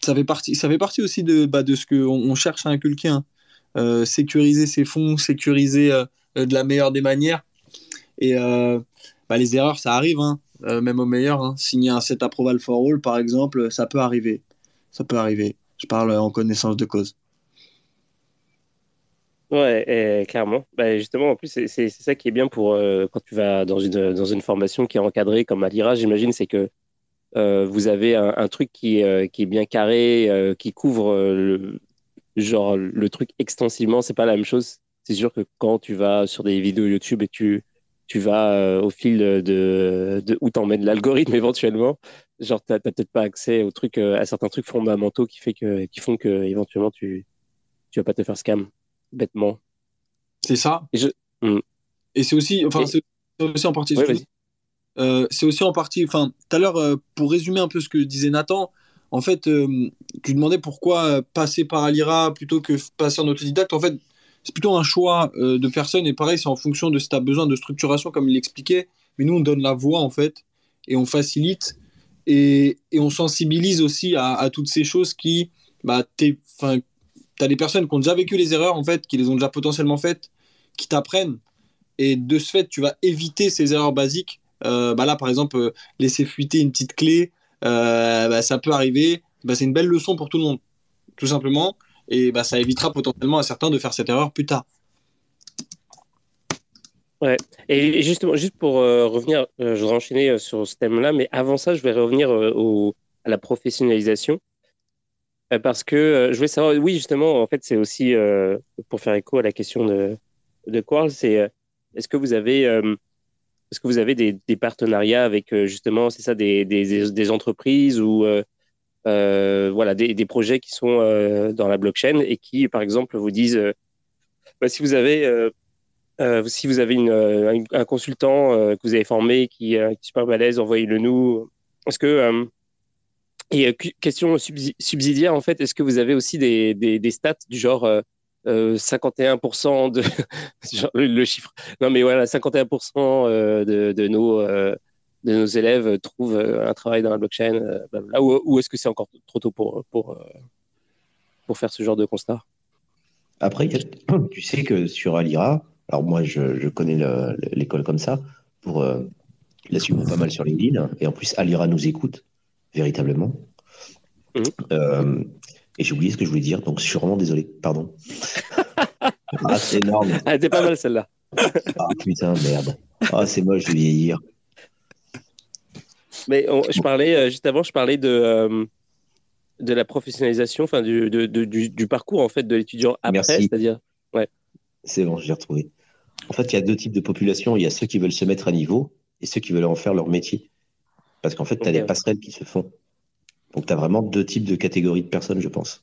Ça fait partie, ça fait partie aussi de, bah, de ce qu'on on cherche à inculquer. Hein. sécuriser ses fonds, sécuriser de la meilleure des manières. Et bah, les erreurs, ça arrive, hein, même au meilleur. Hein. Signer un set approval for all, par exemple, ça peut arriver. Ça peut arriver. Je parle en connaissance de cause. Ouais, clairement. Bah, justement, en plus, c'est ça qui est bien pour quand tu vas dans une, dans une formation qui est encadrée comme à l'IRA, j'imagine, c'est que euh, vous avez un, truc qui, euh, qui, est bien carré, euh, qui couvre le, genre le truc extensivement. C'est pas la même chose. C'est sûr que quand tu vas sur des vidéos YouTube et tu, tu vas au fil de, de où t'emmène l'algorithme éventuellement, genre t'as peut-être pas accès aux trucs, à certains trucs fondamentaux qui fait que, qui font que éventuellement tu, tu vas pas te faire scam bêtement. C'est ça. Et, je... Hmm. et c'est aussi, enfin, c'est aussi en partie. Euh, c'est aussi en partie, enfin, tout à l'heure, euh, pour résumer un peu ce que disait Nathan, en fait, euh, tu demandais pourquoi passer par Alira plutôt que passer en autodidacte. En fait, c'est plutôt un choix de personne et pareil, c'est en fonction de si tu as besoin de structuration, comme il l'expliquait. Mais nous, on donne la voix, en fait, et on facilite et, on sensibilise aussi à, toutes ces choses qui, bah, tu as des personnes qui ont déjà vécu les erreurs, en fait, qui les ont déjà potentiellement faites, qui t'apprennent. Et de ce fait, tu vas éviter ces erreurs basiques euh, bah là, par exemple, euh, laisser fuiter une petite clé, euh, bah, ça peut arriver. Bah, c'est une belle leçon pour tout le monde, tout simplement. Et bah, ça évitera potentiellement à certains de faire cette erreur plus tard. Ouais. Et justement, juste pour revenir, je voudrais enchaîner sur ce thème-là, mais avant ça, je vais revenir à la professionnalisation. parce que je voulais savoir, oui, justement, en fait, c'est aussi pour faire écho à la question de, de Quarles, c'est est-ce que vous avez est-ce que vous avez des, partenariats avec euh, justement, c'est ça, des, des, entreprises ou euh, euh, voilà, des, projets qui sont dans la blockchain et qui, par exemple, vous disent bah, si vous avez si vous avez un, consultant que vous avez formé qui, est super balèze, envoyez-le nous. Est-ce que et question subsidiaire en fait, est-ce que vous avez aussi des, des stats du genre 51% euh, de le, chiffre. Non, mais voilà, 51% euh, de, de, nos euh, de nos élèves trouvent un travail dans la blockchain. Là, ou, est-ce que c'est encore trop tôt pour pour pour faire ce genre de constat? Après, tu sais que sur Alira, alors moi je, je connais l'école comme ça pour la suivre pas mal sur LinkedIn et en plus Alira nous écoute véritablement. Mmh. Et j'ai oublié ce que je voulais dire, donc je suis vraiment désolé. Pardon. ah, c'est énorme. Elle était pas mal celle-là. ah putain, merde. Ah, c'est moche de vieillir. Mais je parlais, euh, juste avant, je parlais de, euh, de la professionnalisation, enfin du, du, parcours en fait de l'étudiant après, c'est-à-dire. Ouais. C'est bon, j'ai retrouvé. En fait, il y a deux types de population. Il y a ceux qui veulent se mettre à niveau et ceux qui veulent en faire leur métier. Parce qu'en fait, tu as des passerelles qui se font. Donc tu as vraiment deux types de catégories de personnes, je pense.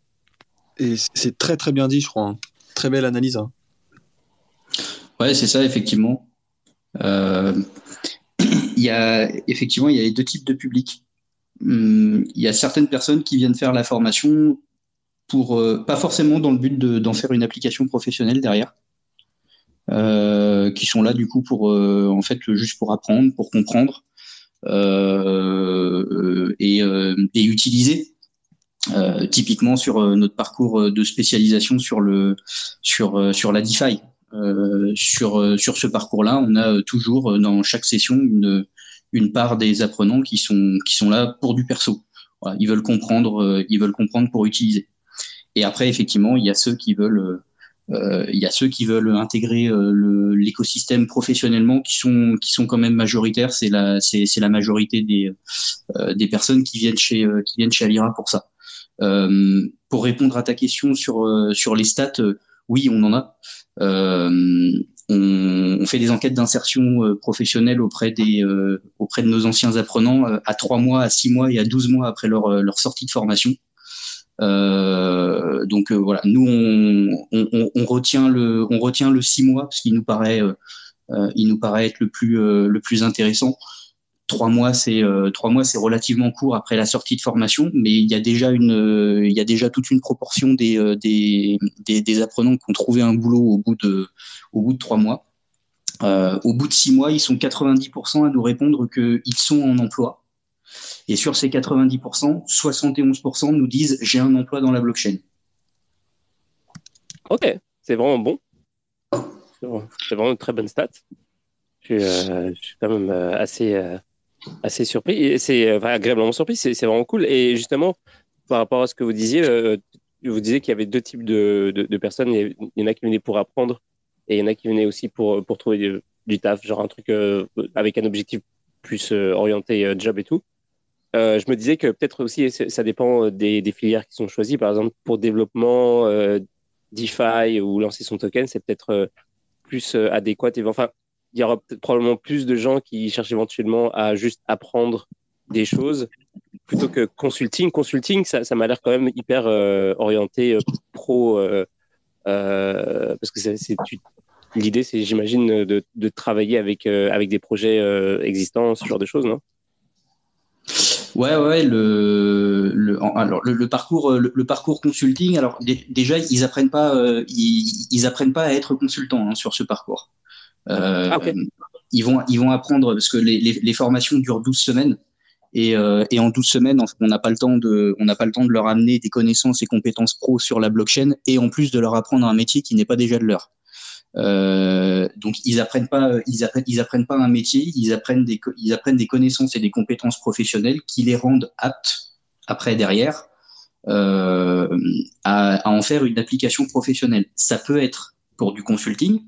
Et c'est très très bien dit, je crois. Hein. Très belle analyse. Hein. Ouais, c'est ça, effectivement. Euh, effectivement il y a deux types de publics. Hum, il y a certaines personnes qui viennent faire la formation pour euh, pas forcément dans le but d'en faire une application professionnelle derrière, euh, qui sont là du coup pour en fait juste pour apprendre, pour comprendre, euh, et, euh, utiliser. Euh, typiquement sur notre parcours de spécialisation sur le sur la DeFi. Sur sur ce parcours-là, on a toujours dans chaque session une une part des apprenants qui sont qui sont là pour du perso. Ils veulent comprendre, ils veulent comprendre pour utiliser. Et après, effectivement, il y a ceux qui veulent euh, il y a ceux qui veulent intégrer euh, l'écosystème professionnellement, qui sont qui sont quand même majoritaires. C'est la la majorité des euh, des personnes qui viennent chez qui viennent chez Alira pour ça. pour répondre à ta question sur sur les stats, oui, on en a. On, on, fait des enquêtes d'insertion professionnelle auprès des auprès de nos anciens apprenants à trois mois, à six mois et à 12 mois après leur leur sortie de formation. Euh, donc euh, voilà, nous on, on, retient le on retient le six mois parce qu'il nous paraît euh, il nous paraît être le plus le plus intéressant. Trois mois, c'est trois mois, c'est relativement court après la sortie de formation, mais il y a déjà une, il y a déjà toute une proportion des des, des, des apprenants qui ont trouvé un boulot au bout de au bout de trois mois. Euh, au bout de six mois, ils sont 90% à nous répondre qu'ils sont en emploi. Et sur ces 90%, 71% nous disent j'ai un emploi dans la blockchain. Ok. c'est vraiment bon. C'est vraiment une très bonne stat. Je, suis quand même assez, assez surpris. C'est agréablement surpris. C'est vraiment cool. Et justement, par rapport à ce que vous disiez, vous disiez qu'il y avait deux types de, de, personnes. Il y en a qui venaient pour apprendre et il y en a qui venaient aussi pour, pour trouver du, taf, genre un truc avec un objectif plus orienté job et tout. Euh, je me disais que peut-être aussi ça dépend euh, des, filières qui sont choisies. Par exemple, pour développement euh, DeFi ou lancer son token, c'est peut-être plus adéquat. Enfin, il y aura probablement plus de gens qui cherchent éventuellement à juste apprendre des choses plutôt que consulting. Consulting, ça, m'a l'air quand même hyper orienté pro parce que l'idée, c'est, j'imagine, de, travailler avec, avec des projets existants, ce genre de choses, non? Ouais, ouais, le, alors, le, parcours, le, parcours consulting, alors déjà, ils apprennent pas, euh, ils, pas à être consultants hein, sur ce parcours. Euh, ah, ils, vont, ils vont apprendre, parce que les, formations durent 12 semaines, et, euh, en 12 semaines, on n'a pas le temps de, pas le temps de leur amener des connaissances et compétences pro sur la blockchain, et en plus de leur apprendre un métier qui n'est pas déjà de leur. Euh, donc ils apprennent pas, ils apprennent, ils apprennent pas un métier, ils apprennent des, ils apprennent des connaissances et des compétences professionnelles qui les rendent aptes après derrière euh, à, en faire une application professionnelle. Ça peut être pour du consulting,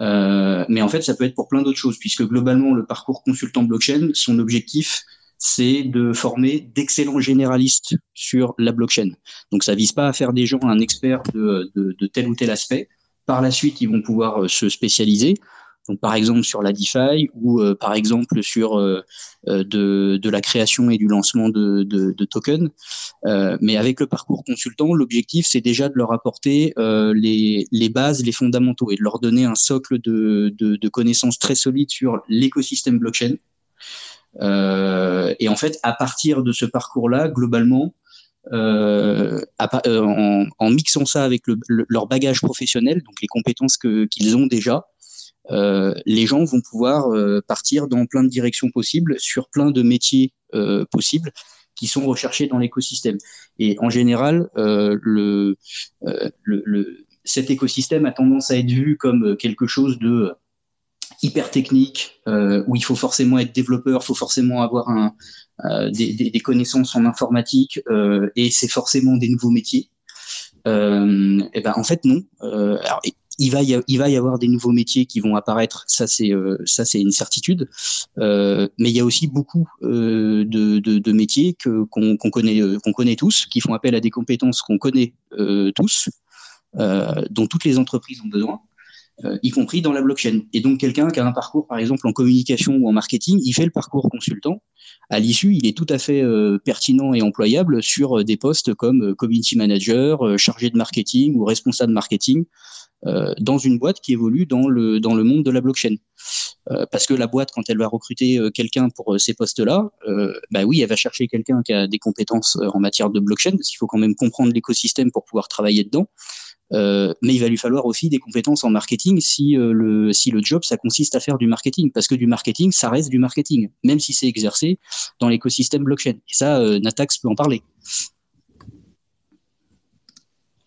euh, mais en fait ça peut être pour plein d'autres choses puisque globalement le parcours consultant blockchain, son objectif c'est de former d'excellents généralistes sur la blockchain. Donc ça vise pas à faire des gens un expert de, tel ou tel aspect, par la suite, ils vont pouvoir euh, se spécialiser. Donc, par exemple sur la DeFi ou euh, par exemple sur euh, de, de, la création et du lancement de, tokens. mais avec le parcours consultant, l'objectif c'est déjà de leur apporter les, bases, les fondamentaux et de leur donner un socle de, connaissances très solides sur l'écosystème blockchain. et en fait, à partir de ce parcours-là, globalement, euh, euh, en, mixant ça avec le, leur bagage professionnel, donc les compétences qu'ils ont déjà, euh, les gens vont pouvoir euh, partir dans plein de directions possibles, sur plein de métiers euh, possibles qui sont recherchés dans l'écosystème. Et en général, le, le, le, cet écosystème a tendance à être vu comme quelque chose de hyper technique, où il faut forcément être développeur, il faut forcément avoir un, euh, des, des, connaissances en informatique euh, et c'est forcément des nouveaux métiers. Euh, et ben en fait non. alors, il va, y avoir des nouveaux métiers qui vont apparaître, ça c'est c'est une certitude. Euh, mais il y a aussi beaucoup euh, de, métiers que qu'on connaît qu'on connaît tous, qui font appel à des compétences qu'on connaît tous, dont toutes les entreprises ont besoin. Euh, y compris dans la blockchain. Et donc quelqu'un qui a un parcours, par exemple, en communication ou en marketing, il fait le parcours consultant. À l'issue, il est tout à fait euh, pertinent et employable sur euh, des postes comme community manager, chargé de marketing ou responsable marketing dans une boîte qui évolue dans le, dans le monde de la blockchain. parce que la boîte, quand elle va recruter quelqu'un pour ces postes-là, bah oui, elle va chercher quelqu'un qui a des compétences en matière de blockchain, parce qu'il faut quand même comprendre l'écosystème pour pouvoir travailler dedans. Euh, mais il va lui falloir aussi des compétences en marketing si, euh, le, si le job, ça consiste à faire du marketing. Parce que du marketing, ça reste du marketing, même si c'est exercé dans l'écosystème blockchain. Et ça, euh, Natax peut en parler.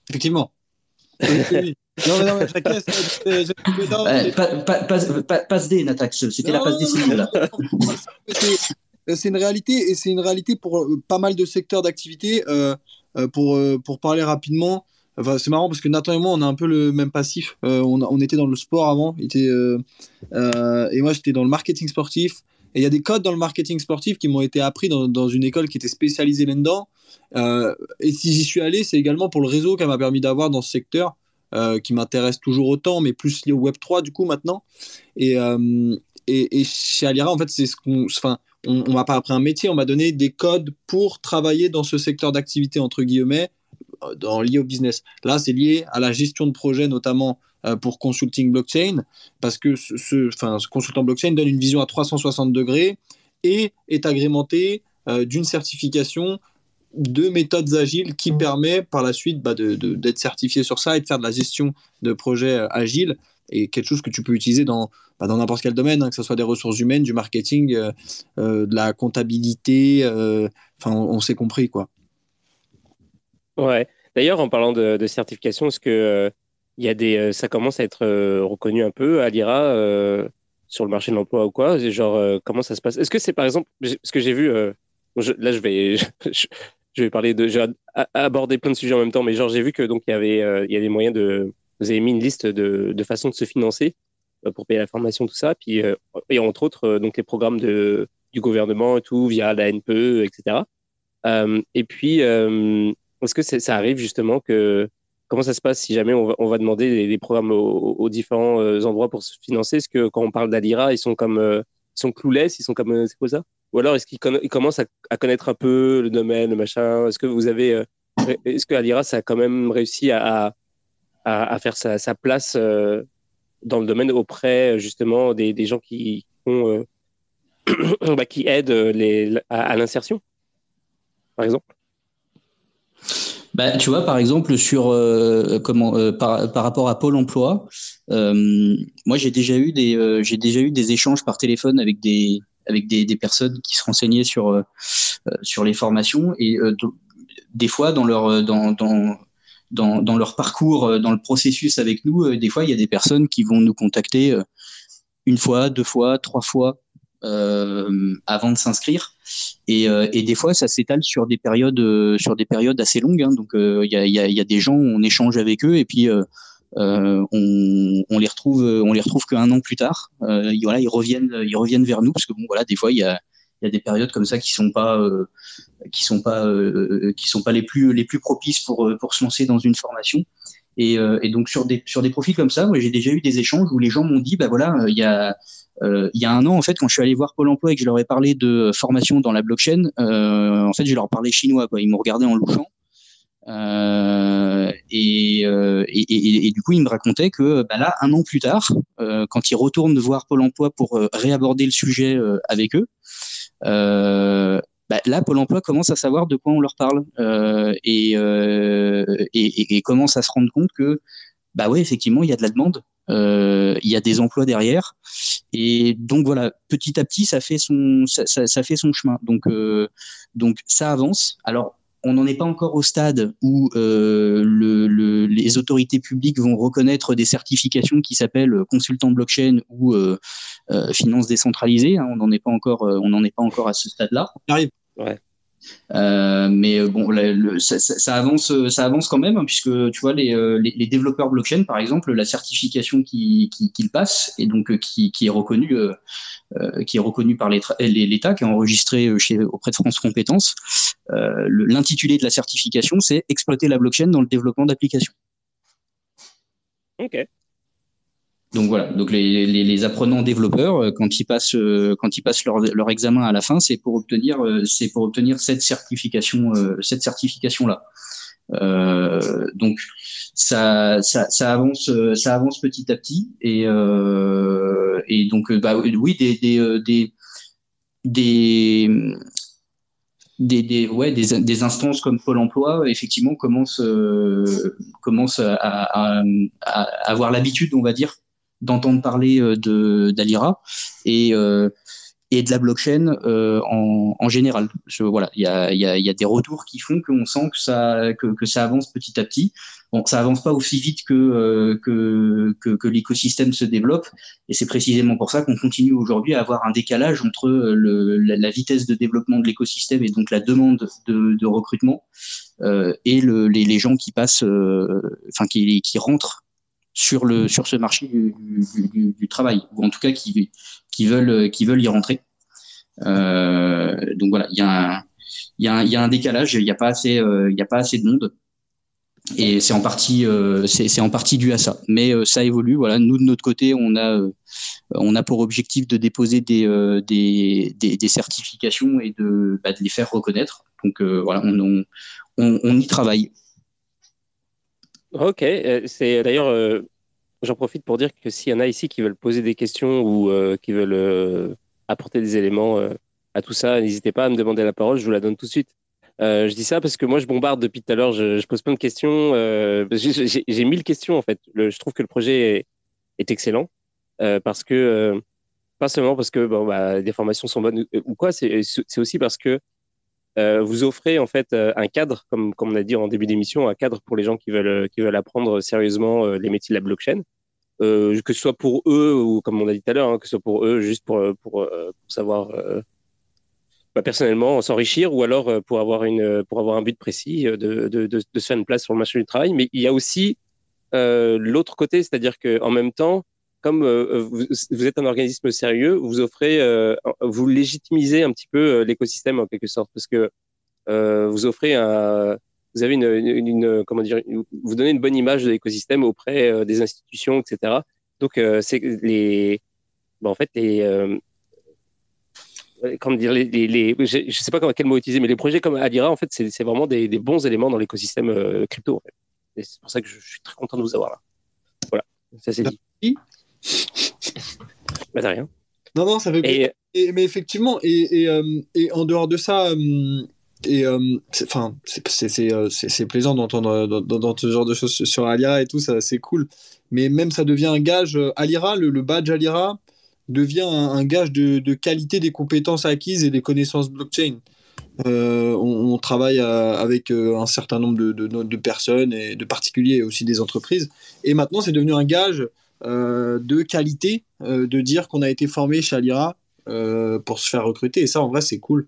Effectivement. non, non, passe D, Natax. C'était la passe D C'est une réalité et c'est une réalité pour pas mal de secteurs d'activité. pour, pour parler rapidement, c'est marrant parce que Nathan et moi, on a un peu le même passif. Euh, on, était dans le sport avant, euh, euh, et moi j'étais dans le marketing sportif. Et il y a des codes dans le marketing sportif qui m'ont été appris dans, une école qui était spécialisée là-dedans. et si j'y suis allé, c'est également pour le réseau qu'elle m'a permis d'avoir dans ce secteur, qui m'intéresse toujours autant, mais plus lié au Web 3 du coup maintenant. Et, et, chez Alira, en fait, c'est ce qu'on, enfin, on, on m'a pas appris un métier, on m'a donné des codes pour travailler dans ce secteur d'activité entre guillemets dans, lié au business. Là, c'est lié à la gestion de projet, notamment euh, pour consulting blockchain, parce que ce, ce consultant blockchain donne une vision à 360 degrés et est agrémenté euh, d'une certification de méthodes agiles qui permet par la suite bah, d'être certifié sur ça et de faire de la gestion de projets euh, agiles et quelque chose que tu peux utiliser dans bah, dans n'importe quel domaine, hein, que ce soit des ressources humaines, du marketing, de la comptabilité, enfin on, on s'est compris quoi. Ouais. D'ailleurs, en parlant de, certification, est-ce que il y a des, ça commence à être reconnu un peu à l'IRA sur le marché de l'emploi ou quoi? Genre, comment ça se passe? Est-ce que c'est par exemple, ce que j'ai vu, là je vais, je, vais parler de, j'ai aborder plein de sujets en même temps, mais genre j'ai vu que donc il y avait, il y a des moyens de, vous avez mis une liste de, de façons de se financer pour payer la formation, tout ça, puis et entre autres donc les programmes de, du gouvernement et tout via la NPE, etc. et puis, est-ce que ça arrive justement que comment ça se passe si jamais on va, demander des, programmes aux, différents euh, endroits pour se financer? Est-ce que quand on parle d'Alira, ils sont comme euh, ils sont clouless, ils sont comme euh, c'est quoi ça? Ou alors est-ce qu'ils commencent à, connaître un peu le domaine, le machin? Est-ce que vous avez est-ce que Alira ça a quand même réussi à, à, faire sa, sa place dans le domaine auprès justement des, des gens qui font bah, qui aident les, à l'insertion, par exemple? Bah, tu vois, par exemple, sur euh, comment euh, par, par, rapport à Pôle Emploi, euh, moi j'ai déjà eu des euh, j'ai déjà eu des échanges par téléphone avec des avec des, des personnes qui se renseignaient sur euh, sur les formations et des fois dans leur dans, dans dans, dans leur parcours, dans le processus avec nous, des fois il y a des personnes qui vont nous contacter une fois, deux fois, trois fois. euh, avant de s'inscrire. Et, euh, et, des fois, ça s'étale sur des périodes, euh, sur des périodes assez longues. Hein. Donc, il y a, des gens, on échange avec eux, et puis euh, on, on, les retrouve, on les retrouve qu'un an plus tard. Euh, voilà, ils reviennent, ils reviennent vers nous parce que bon, voilà, des fois, il y a, des périodes comme ça qui sont pas, qui sont pas, qui sont pas les plus, les plus propices pour se lancer dans une formation. Et, et donc sur des, sur des profils comme ça, j'ai déjà eu des échanges où les gens m'ont dit, bah voilà, il y a euh, y a un an, en fait, quand je suis allé voir Pôle Emploi et que je leur ai parlé de formation dans la blockchain, euh, en fait, je leur parlais chinois. Quoi. Ils m'ont regardé en louchant. Euh, et, euh, et, et, du coup, ils me racontaient que bah là, un an plus tard, euh, quand ils retournent voir Pôle Emploi pour euh, réaborder le sujet avec eux, bah là, Pôle Emploi commence à savoir de quoi on leur parle et, et, commence à se rendre compte que, bah ouais, effectivement, il y a de la demande, euh, il y a des emplois derrière. Et donc voilà petit à petit ça fait son ça, ça, ça fait son chemin. Donc euh, donc ça avance. Alors on n'en est pas encore au stade où euh, le, le, les autorités publiques vont reconnaître des certifications qui s'appellent consultant blockchain ou euh, euh, finance décentralisée. Hein, on n'en est pas encore, on n'en est pas encore à ce stade-là. Arrive. Ouais. Euh, mais euh, bon, le, ça, ça, avance, ça avance quand même, hein, puisque tu vois les, euh, les, développeurs blockchain, par exemple, la certification qu'ils qui, qui passent et donc qui, qui est reconnue, euh, qui est reconnue par l'État, qui est enregistré chez auprès de France Compétences. L'intitulé de la certification, c'est exploiter la blockchain dans le développement d'applications. Ok. Donc voilà, donc les, les, les, apprenants développeurs, euh, quand ils passent, euh, quand ils passent leur, leur examen à la fin, c'est pour obtenir, euh, c'est pour obtenir cette certification, cette certification là. Euh, donc ça, ça, ça, avance, ça avance petit à petit et, euh, et donc bah oui des des des des, des, ouais des, des instances comme Pôle Emploi effectivement commencent commencent à, à, à avoir l'habitude on va dire d'entendre parler euh, de d'Alira et euh, et de la blockchain euh, en, en, général. Je, voilà, il y a, y, a, y a, des retours qui font qu'on sent que ça, que, que, ça avance petit à petit. Bon, ça avance pas aussi vite que, euh, que, que, que l'écosystème se développe, et c'est précisément pour ça qu'on continue aujourd'hui à avoir un décalage entre le, la, la, vitesse de développement de l'écosystème et donc la demande de, de recrutement euh, et le, les, les, gens qui passent, enfin qui, qui rentrent sur, le, sur ce marché du, du, du, travail, ou en tout cas qui, qui, veulent, qui veulent y rentrer. Euh, donc voilà, il y, a un, y, a un, y a un décalage, il n'y a, pas assez, euh, il a pas assez de monde. Et c'est en partie, euh, c'est en partie dû à ça. Mais euh, ça évolue. Voilà, nous de notre côté, on a, euh, on a pour objectif de déposer des, euh, des, des, des, certifications et de, bah, de les faire reconnaître. Donc voilà, on, on, on, on y travaille. Ok, euh, c'est d'ailleurs, euh, j'en profite pour dire que s'il y en a ici qui veulent poser des questions ou euh, qui veulent apporter des éléments à tout ça, n'hésitez pas à me demander la parole, je vous la donne tout de suite. je dis ça parce que moi, je bombarde depuis tout à l'heure, je, pose plein de questions. J'ai mille questions en fait. je trouve que le projet est, excellent parce que, pas seulement parce que bah, les formations sont bonnes ou quoi, c'est aussi parce que vous offrez en fait un cadre, comme, comme on a dit en début d'émission, un cadre pour les gens qui veulent, qui veulent apprendre sérieusement les métiers de la blockchain. que ce soit pour eux ou comme on a dit tout à l'heure, hein, que ce soit pour eux juste pour, pour, pour savoir bah, personnellement s'enrichir ou alors pour avoir une pour avoir un but précis de, de, de, de, se faire une place sur le marché du travail. Mais il y a aussi l'autre côté, c'est-à-dire que en même temps, comme euh, euh, vous, êtes un organisme sérieux, vous offrez, euh, vous légitimisez un petit peu l'écosystème en quelque sorte, parce que vous offrez un, vous avez une, comment dire, vous donnez une bonne image de l'écosystème auprès des institutions, etc. Donc c'est les, en fait les comment dire, les, les, je ne sais pas quel mot utiliser, mais les projets comme Alira, en fait, c'est vraiment des, bons éléments dans l'écosystème crypto. Et c'est pour ça que je, suis très content de vous avoir là. Voilà, ça c'est dit. Bah, rien. Non, non, ça fait et... mais effectivement, et, et, euh, et, en dehors de ça, euh, et euh, c'est plaisant d'entendre dans, ce genre de choses sur Alira et tout, ça c'est cool. Mais même ça devient un gage, Alira, le, le badge Alira devient un, gage de, de, qualité des compétences acquises et des connaissances blockchain. on, on, travaille avec un certain nombre de, de, de, personnes et de particuliers et aussi des entreprises. Et maintenant, c'est devenu un gage euh, de qualité euh, de dire qu'on a été formé chez Alira euh, pour se faire recruter. Et ça, en vrai, c'est cool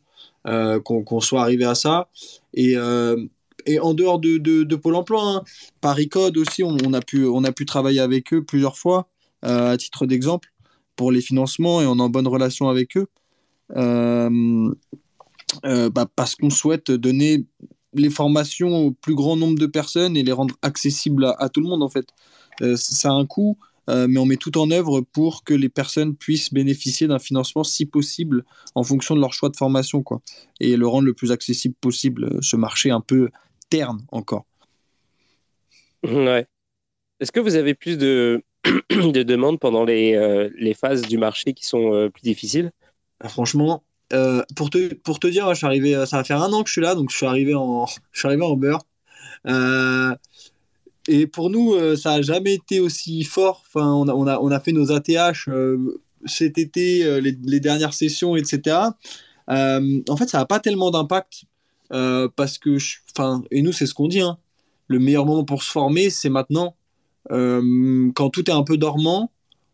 qu'on soit arrivé à ça. Et, et en dehors de, de, Pôle emploi, hein, Paris Code aussi, on, a pu, on a pu travailler avec eux plusieurs fois, à titre d'exemple, pour les financements et on est en bonne relation avec eux. bah, parce qu'on souhaite donner les formations au plus grand nombre de personnes et les rendre accessibles à tout le monde en fait. ça a un coût, euh, mais on met tout en œuvre pour que les personnes puissent bénéficier d'un financement si possible en fonction de leur choix de formation, quoi, et le rendre le plus accessible possible, euh, ce marché un peu terne encore. Ouais. Est-ce que vous avez plus de, de demandes pendant les, euh, les, phases du marché qui sont plus difficiles? Ah, Franchement, pour, te, pour te dire, je suis arrivé, ça va faire un an que je suis là, donc je suis arrivé en, je suis arrivé en beurre. Et pour nous, euh, ça n'a jamais été aussi fort. Enfin, on a, on a, on a fait nos ATH euh, cet été, euh, les, dernières sessions, etc. en fait, ça n'a pas tellement d'impact parce que, enfin, et nous, c'est ce qu'on dit. Hein. le meilleur moment pour se former, c'est maintenant. quand tout est un peu dormant,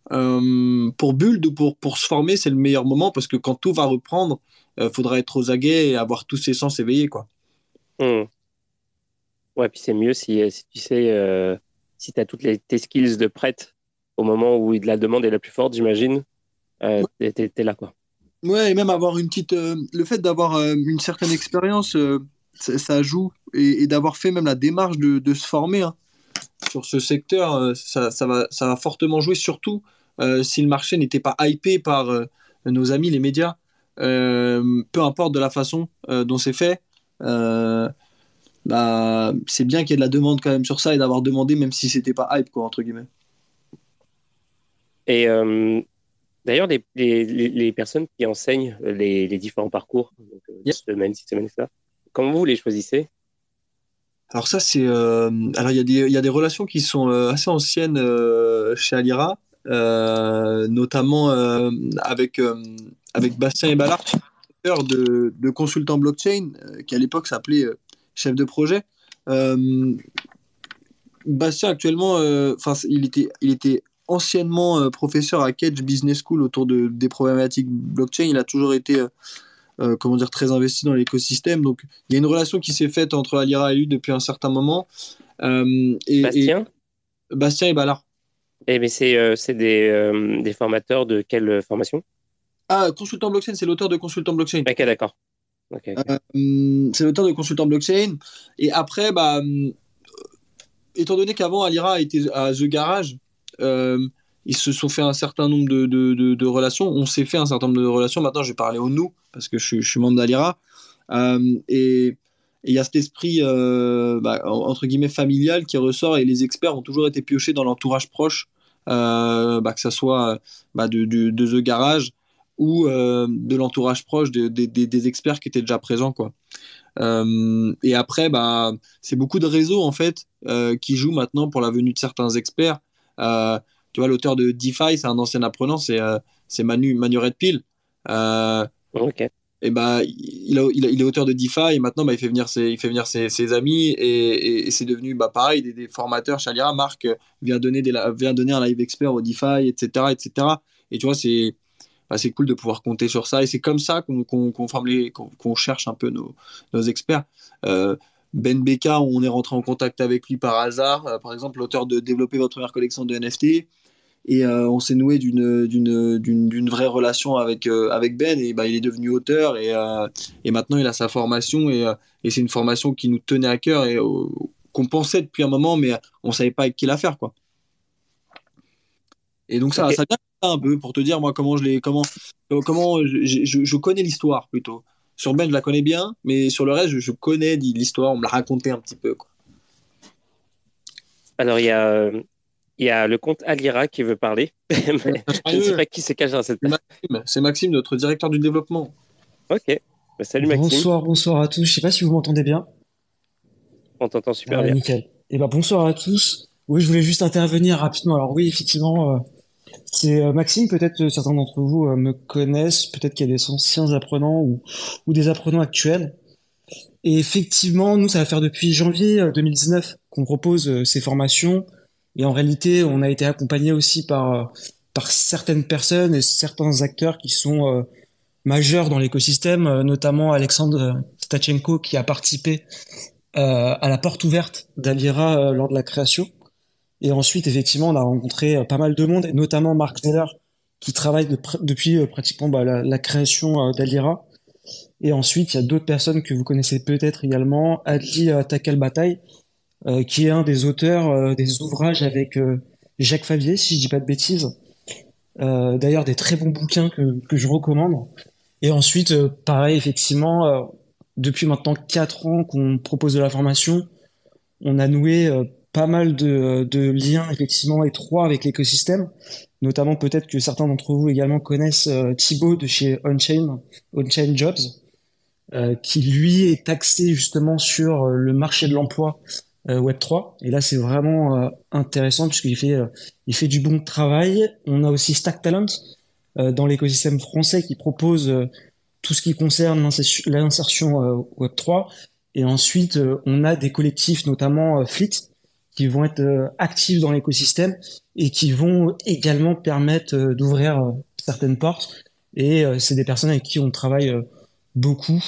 pour Build ou pour, pour se former, c'est le meilleur moment parce que quand tout va reprendre, il faudra être aux aguets et avoir tous ses sens éveillés. Quoi. Mmh. Ouais, puis c'est mieux si, euh, si tu sais, euh, si tu as toutes les, tes skills de prête au moment où la demande est la plus forte, j'imagine, euh, tu es, là. Quoi. Ouais, et même avoir une petite. Euh, le fait d'avoir une certaine expérience, ça, joue. Et, d'avoir fait même la démarche de, de se former hein, sur ce secteur, ça, ça, va, ça va fortement jouer, surtout si le marché n'était pas hypé par nos amis, les médias. peu importe de la façon dont c'est fait bah, c'est bien qu'il y ait de la demande quand même sur ça et d'avoir demandé, même si c'était pas hype, quoi, entre guillemets. Et euh, d'ailleurs, les, les, les, personnes qui enseignent les, les différents parcours, donc, euh, semaine, six semaines, ça, comment vous les choisissez? Alors ça c'est euh, alors il y, a des, il y a des relations qui sont assez anciennes chez Alira, notamment avec avec Bastien et Ballard, de, de consultant blockchain, qui à l'époque s'appelait chef de projet. Euh, Bastien, actuellement, euh, enfin, il, était, il était anciennement euh, professeur à Kedge Business School autour de, des problématiques blockchain. Il a toujours été comment dire, très investi dans l'écosystème. Donc, il y a une relation qui s'est faite entre Alira et lui depuis un certain moment. et, Bastien? Bastien et Ballard. Et eh, mais c'est des, des, formateurs de quelle formation? Ah, consultant blockchain, c'est l'auteur de consultant blockchain. Ok, d'accord. Euh, c'est l'auteur de consultant blockchain. Et après, bah, euh, étant donné qu'avant Alira était à The Garage, euh, ils se sont fait un certain nombre de, de, relations. On s'est fait un certain nombre de relations. Maintenant, je vais parler au nous parce que je, suis membre d'Alira. et il y a cet esprit bah, entre guillemets familial qui ressort et les experts ont toujours été piochés dans l'entourage proche, bah, que ce soit bah, de, The Garage ou euh, de l'entourage proche des experts qui étaient déjà présents quoi. Euh, et après bah c'est beaucoup de réseaux en fait euh, qui jouent maintenant pour la venue de certains experts. tu vois l'auteur de DeFi c'est un ancien apprenant c'est Manu Manu Redpill. ok. et bah, il, il, est auteur de DeFi et maintenant bah, il fait venir ses, il fait venir ses, amis et, c'est devenu bah, pareil des, formateurs chez Alira. Marc vient donner, des, vient donner un live expert au DeFi, etc. etc. Et tu vois, c'est bah, c'est cool de pouvoir compter sur ça et c'est comme ça qu'on qu'on cherche un peu nos, nos experts. Euh, ben Beka, on est rentré en contact avec lui par hasard, euh, par exemple l'auteur de Développer votre première collection de NFT et euh, on s'est noué d'une vraie relation avec, avec Ben et bah, il est devenu auteur et, et maintenant il a sa formation et, et c'est une formation qui nous tenait à cœur et qu'on pensait depuis un moment mais on savait pas avec qui la faire quoi. Et donc ça, ça vient un peu pour te dire moi comment je l'ai comment comment je, je, connais l'histoire plutôt. Sur Ben je la connais bien mais sur le reste je, connais l'histoire, on me l'a raconté un petit peu quoi. Alors il y a il y a le compte Alira qui veut parler. je ne sais pas qui se cache dans cette. C'est Maxime, notre directeur du développement. Ok. Bah, salut Maxime. Bonsoir, bonsoir à tous. Je ne sais pas si vous m'entendez bien. On t'entend super bien. Nickel. Et eh ben bonsoir à tous. Oui, je voulais juste intervenir rapidement. Alors oui, effectivement, euh, c'est euh, Maxime. Peut-être euh, certains d'entre vous me connaissent. Peut-être qu'il y a des anciens apprenants ou, des apprenants actuels. Et effectivement, nous, ça va faire depuis janvier 2019 qu'on propose ces formations et en réalité, on a été accompagné aussi par certaines personnes et certains acteurs qui sont euh, majeurs dans l'écosystème, euh, notamment Alexandre Stachenko qui a participé euh, à la porte ouverte d'Alira lors de la création. Et ensuite, effectivement, on a rencontré pas mal de monde, notamment Marc Zeller, qui travaille depuis pratiquement bah, la, création d'Alira. Et ensuite, il y a d'autres personnes que vous connaissez peut-être également, Adli euh, qui est un des auteurs euh, des ouvrages avec euh, Jacques Favier, si je dis pas de bêtises. D'ailleurs, des très bons bouquins que, que je recommande. Et ensuite, pareil, effectivement, depuis maintenant 4 ans qu'on propose de la formation, on a noué pas mal de, liens effectivement étroits avec l'écosystème. Notamment peut-être que certains d'entre vous également connaissent Thibaut de chez Onchain, Onchain Jobs, qui lui est axé justement sur le marché de l'emploi euh, Web 3. Et là, c'est vraiment euh, intéressant puisqu'il fait, euh, il fait du bon travail. On a aussi Stack Talent dans l'écosystème français qui propose tout ce qui concerne l'insertion Web 3. Et ensuite, on a des collectifs, notamment Fleet, qui vont être actifs dans l'écosystème et qui vont également permettre d'ouvrir certaines portes. Et c'est des personnes avec qui on travaille beaucoup.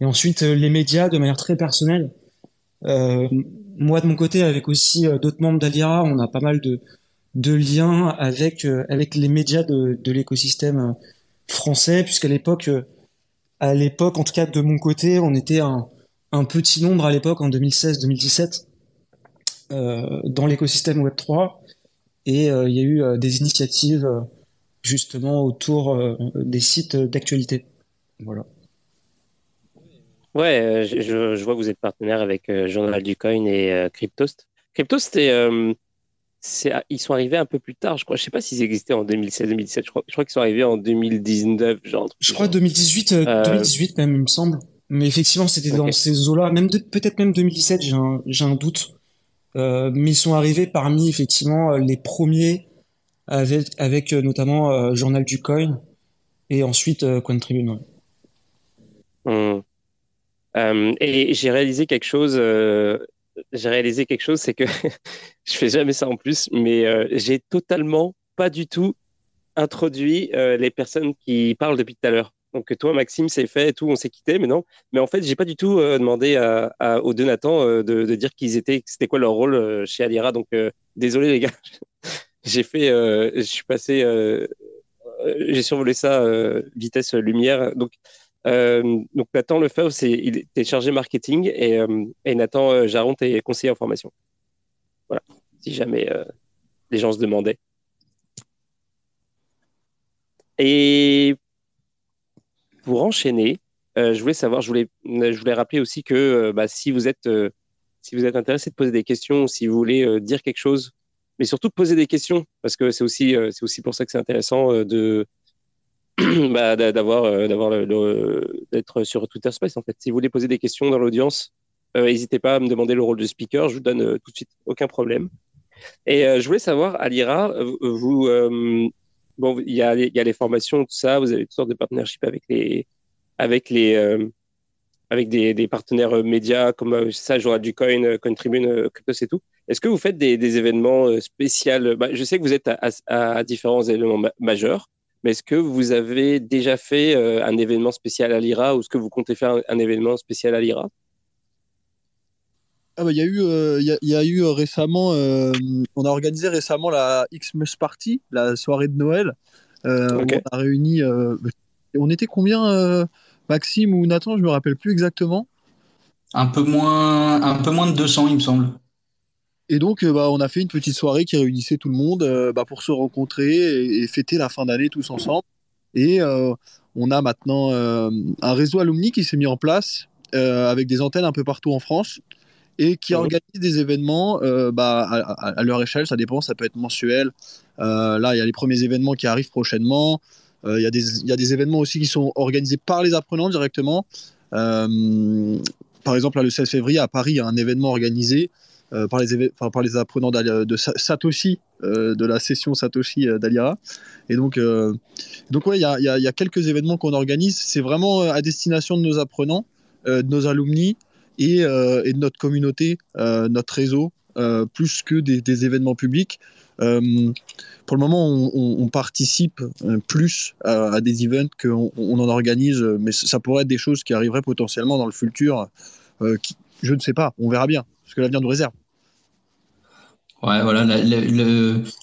Et ensuite, les médias, de manière très personnelle, euh, moi de mon côté, avec aussi euh, d'autres membres d'Alira, on a pas mal de, liens avec euh, avec les médias de, l'écosystème français, puisqu'à l'époque, à l'époque, en tout cas de mon côté, on était un, petit nombre à l'époque en 2016-2017 euh, dans l'écosystème Web 3, et il y a eu des initiatives justement autour des sites d'actualité. Voilà. Ouais, euh, je, je, vois que vous êtes partenaire avec euh, Journal du Coin et euh, Cryptost. Cryptost, c'est, ils sont arrivés un peu plus tard, je crois. Je sais pas s'ils existaient en 2016-2017. Je crois, je crois qu'ils sont arrivés en 2019, genre. Je crois 2018, 2018 même, il me semble. Mais effectivement, c'était dans ces eaux-là. Même peut-être même 2017, j'ai un, j'ai un doute. Mais ils sont arrivés parmi effectivement les premiers avec, avec notamment Journal du Coin et ensuite Coin Tribune. Mmh. Euh, et j'ai réalisé quelque chose. Euh, j'ai réalisé quelque chose, c'est que je fais jamais ça en plus, mais euh, j'ai totalement pas du tout introduit les personnes qui parlent depuis tout à l'heure. Donc toi, Maxime, c'est fait tout, on s'est quitté, mais non. Mais en fait, j'ai pas du tout demandé à, aux deux Nathan de, de, dire qu'ils étaient, c'était quoi leur rôle chez Alira. Donc désolé les gars, j'ai fait, je suis passé, j'ai survolé ça vitesse lumière. Donc euh, donc Nathan Lefebvre, c'est, il était chargé marketing et, euh, Nathan euh, Jaron est conseiller en formation. Voilà, si jamais les gens se demandaient. Et pour enchaîner, je voulais savoir, je voulais, je voulais rappeler aussi que bah, si vous êtes, si vous êtes intéressé de poser des questions, si vous voulez dire quelque chose, mais surtout poser des questions, parce que c'est aussi, c'est aussi pour ça que c'est intéressant de bah, d'avoir euh, d'avoir d'être sur Twitter Space en fait. Si vous voulez poser des questions dans l'audience, euh, n'hésitez pas à me demander le rôle de speaker, je vous donne euh, tout de suite, aucun problème. Et je voulais savoir, Alira, vous, bon, il y a, les formations, tout ça, vous avez toutes sortes de partnerships avec les avec les avec des, partenaires médias comme ça, Joa du Coin, Coin Tribune, Cryptos et tout. Est-ce que vous faites des, événements spéciaux? Bah, Je sais que vous êtes à, différents événements majeurs, mais est-ce que vous avez déjà fait un événement spécial à l'IRA ou est-ce que vous comptez faire un événement spécial à l'IRA ah bah, il y a eu, euh, il y, a eu euh, récemment, euh, on a organisé récemment la Xmas Party, la soirée de Noël. On a réuni, on était combien, Maxime ou Nathan, je me rappelle plus exactement. Un peu moins, un peu moins de 200, il me semble. Et donc, bah, on a fait une petite soirée qui réunissait tout le monde bah, pour se rencontrer et, fêter la fin d'année tous ensemble. Et on a maintenant un réseau alumni qui s'est mis en place avec des antennes un peu partout en France et qui mhm. organisent des événements euh, bah, à, leur échelle, ça dépend, ça peut être mensuel. Euh, là, il y a les premiers événements qui arrivent prochainement. Euh, il y, y, a des événements aussi qui sont organisés par les apprenants directement. par exemple, là, le 16 février, à Paris, il y a un événement organisé par, les par les apprenants de Satoshi, de la session Satoshi d'Aliara. Et donc, donc ouais, il y a, quelques événements qu'on organise. C'est vraiment à destination de nos apprenants, de nos alumni, euh, et, de notre communauté, euh, notre réseau, euh, plus que des, événements publics. pour le moment, on, participe plus à, des events qu'on on en organise, mais ça pourrait être des choses qui arriveraient potentiellement dans le futur. je ne sais pas, on verra bien, ce que l'avenir nous réserve. Ouais, voilà.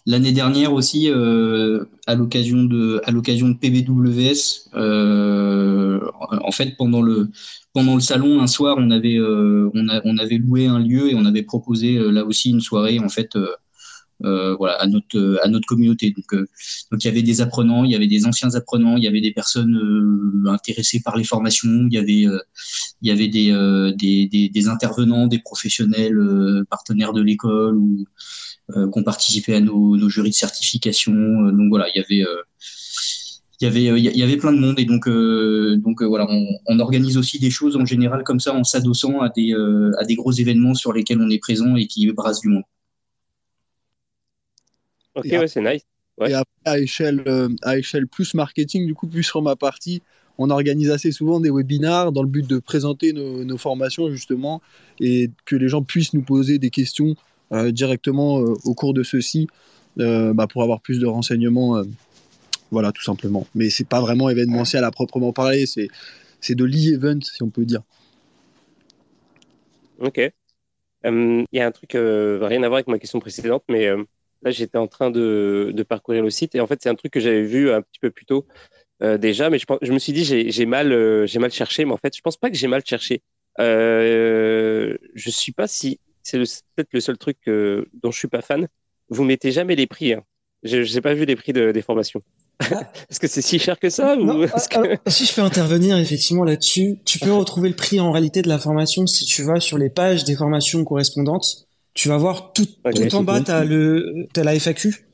L'année dernière aussi, à l'occasion de à l'occasion de PBWS, en fait pendant le pendant le salon, un soir, on avait, euh, on, on, avait loué un lieu et on avait proposé euh, là aussi une soirée en fait, euh, voilà, à notre à notre communauté. Donc, donc il y avait des apprenants, il y avait des anciens apprenants, il y avait des personnes intéressées par les formations, il y avait il y avait des, des, des, intervenants, des professionnels partenaires de l'école ou qui ont participé à nos, nos jurys de certification. donc voilà, il y avait il y avait euh, il y avait plein de monde et donc euh, donc euh, voilà on, organise aussi des choses en général comme ça en s'adossant à des à des gros événements sur lesquels on est présent et qui brassent du monde. Ok ouais c'est nice. Et après, à échelle à échelle plus marketing du coup plus sur ma partie on organise assez souvent des webinars dans le but de présenter nos, formations justement et que les gens puissent nous poser des questions directement au cours de ceux-ci bah, pour avoir plus de renseignements voilà, tout simplement. Mais c'est pas vraiment événementiel à proprement parler, c'est, c'est de l'e-event, si on peut dire. Ok. Il y a un truc, euh, rien à voir avec ma question précédente, mais euh, là, j'étais en train de, de, parcourir le site et en fait, c'est un truc que j'avais vu un petit peu plus tôt euh, déjà, mais je, je, me suis dit, j'ai, mal, j'ai mal cherché, mais en fait, je pense pas que j'ai mal cherché. je suis pas si, c'est peut-être le seul truc dont je suis pas fan. Vous mettez jamais les prix. Hein. Je n'ai pas vu les prix de, des formations. Est-ce que c'est si cher que ça ou Si je peux intervenir effectivement là-dessus, tu peux retrouver le prix en réalité de la formation si tu vas sur les pages des formations correspondantes. Tu vas voir tout, tout en bas, tu as, le, as la FAQ.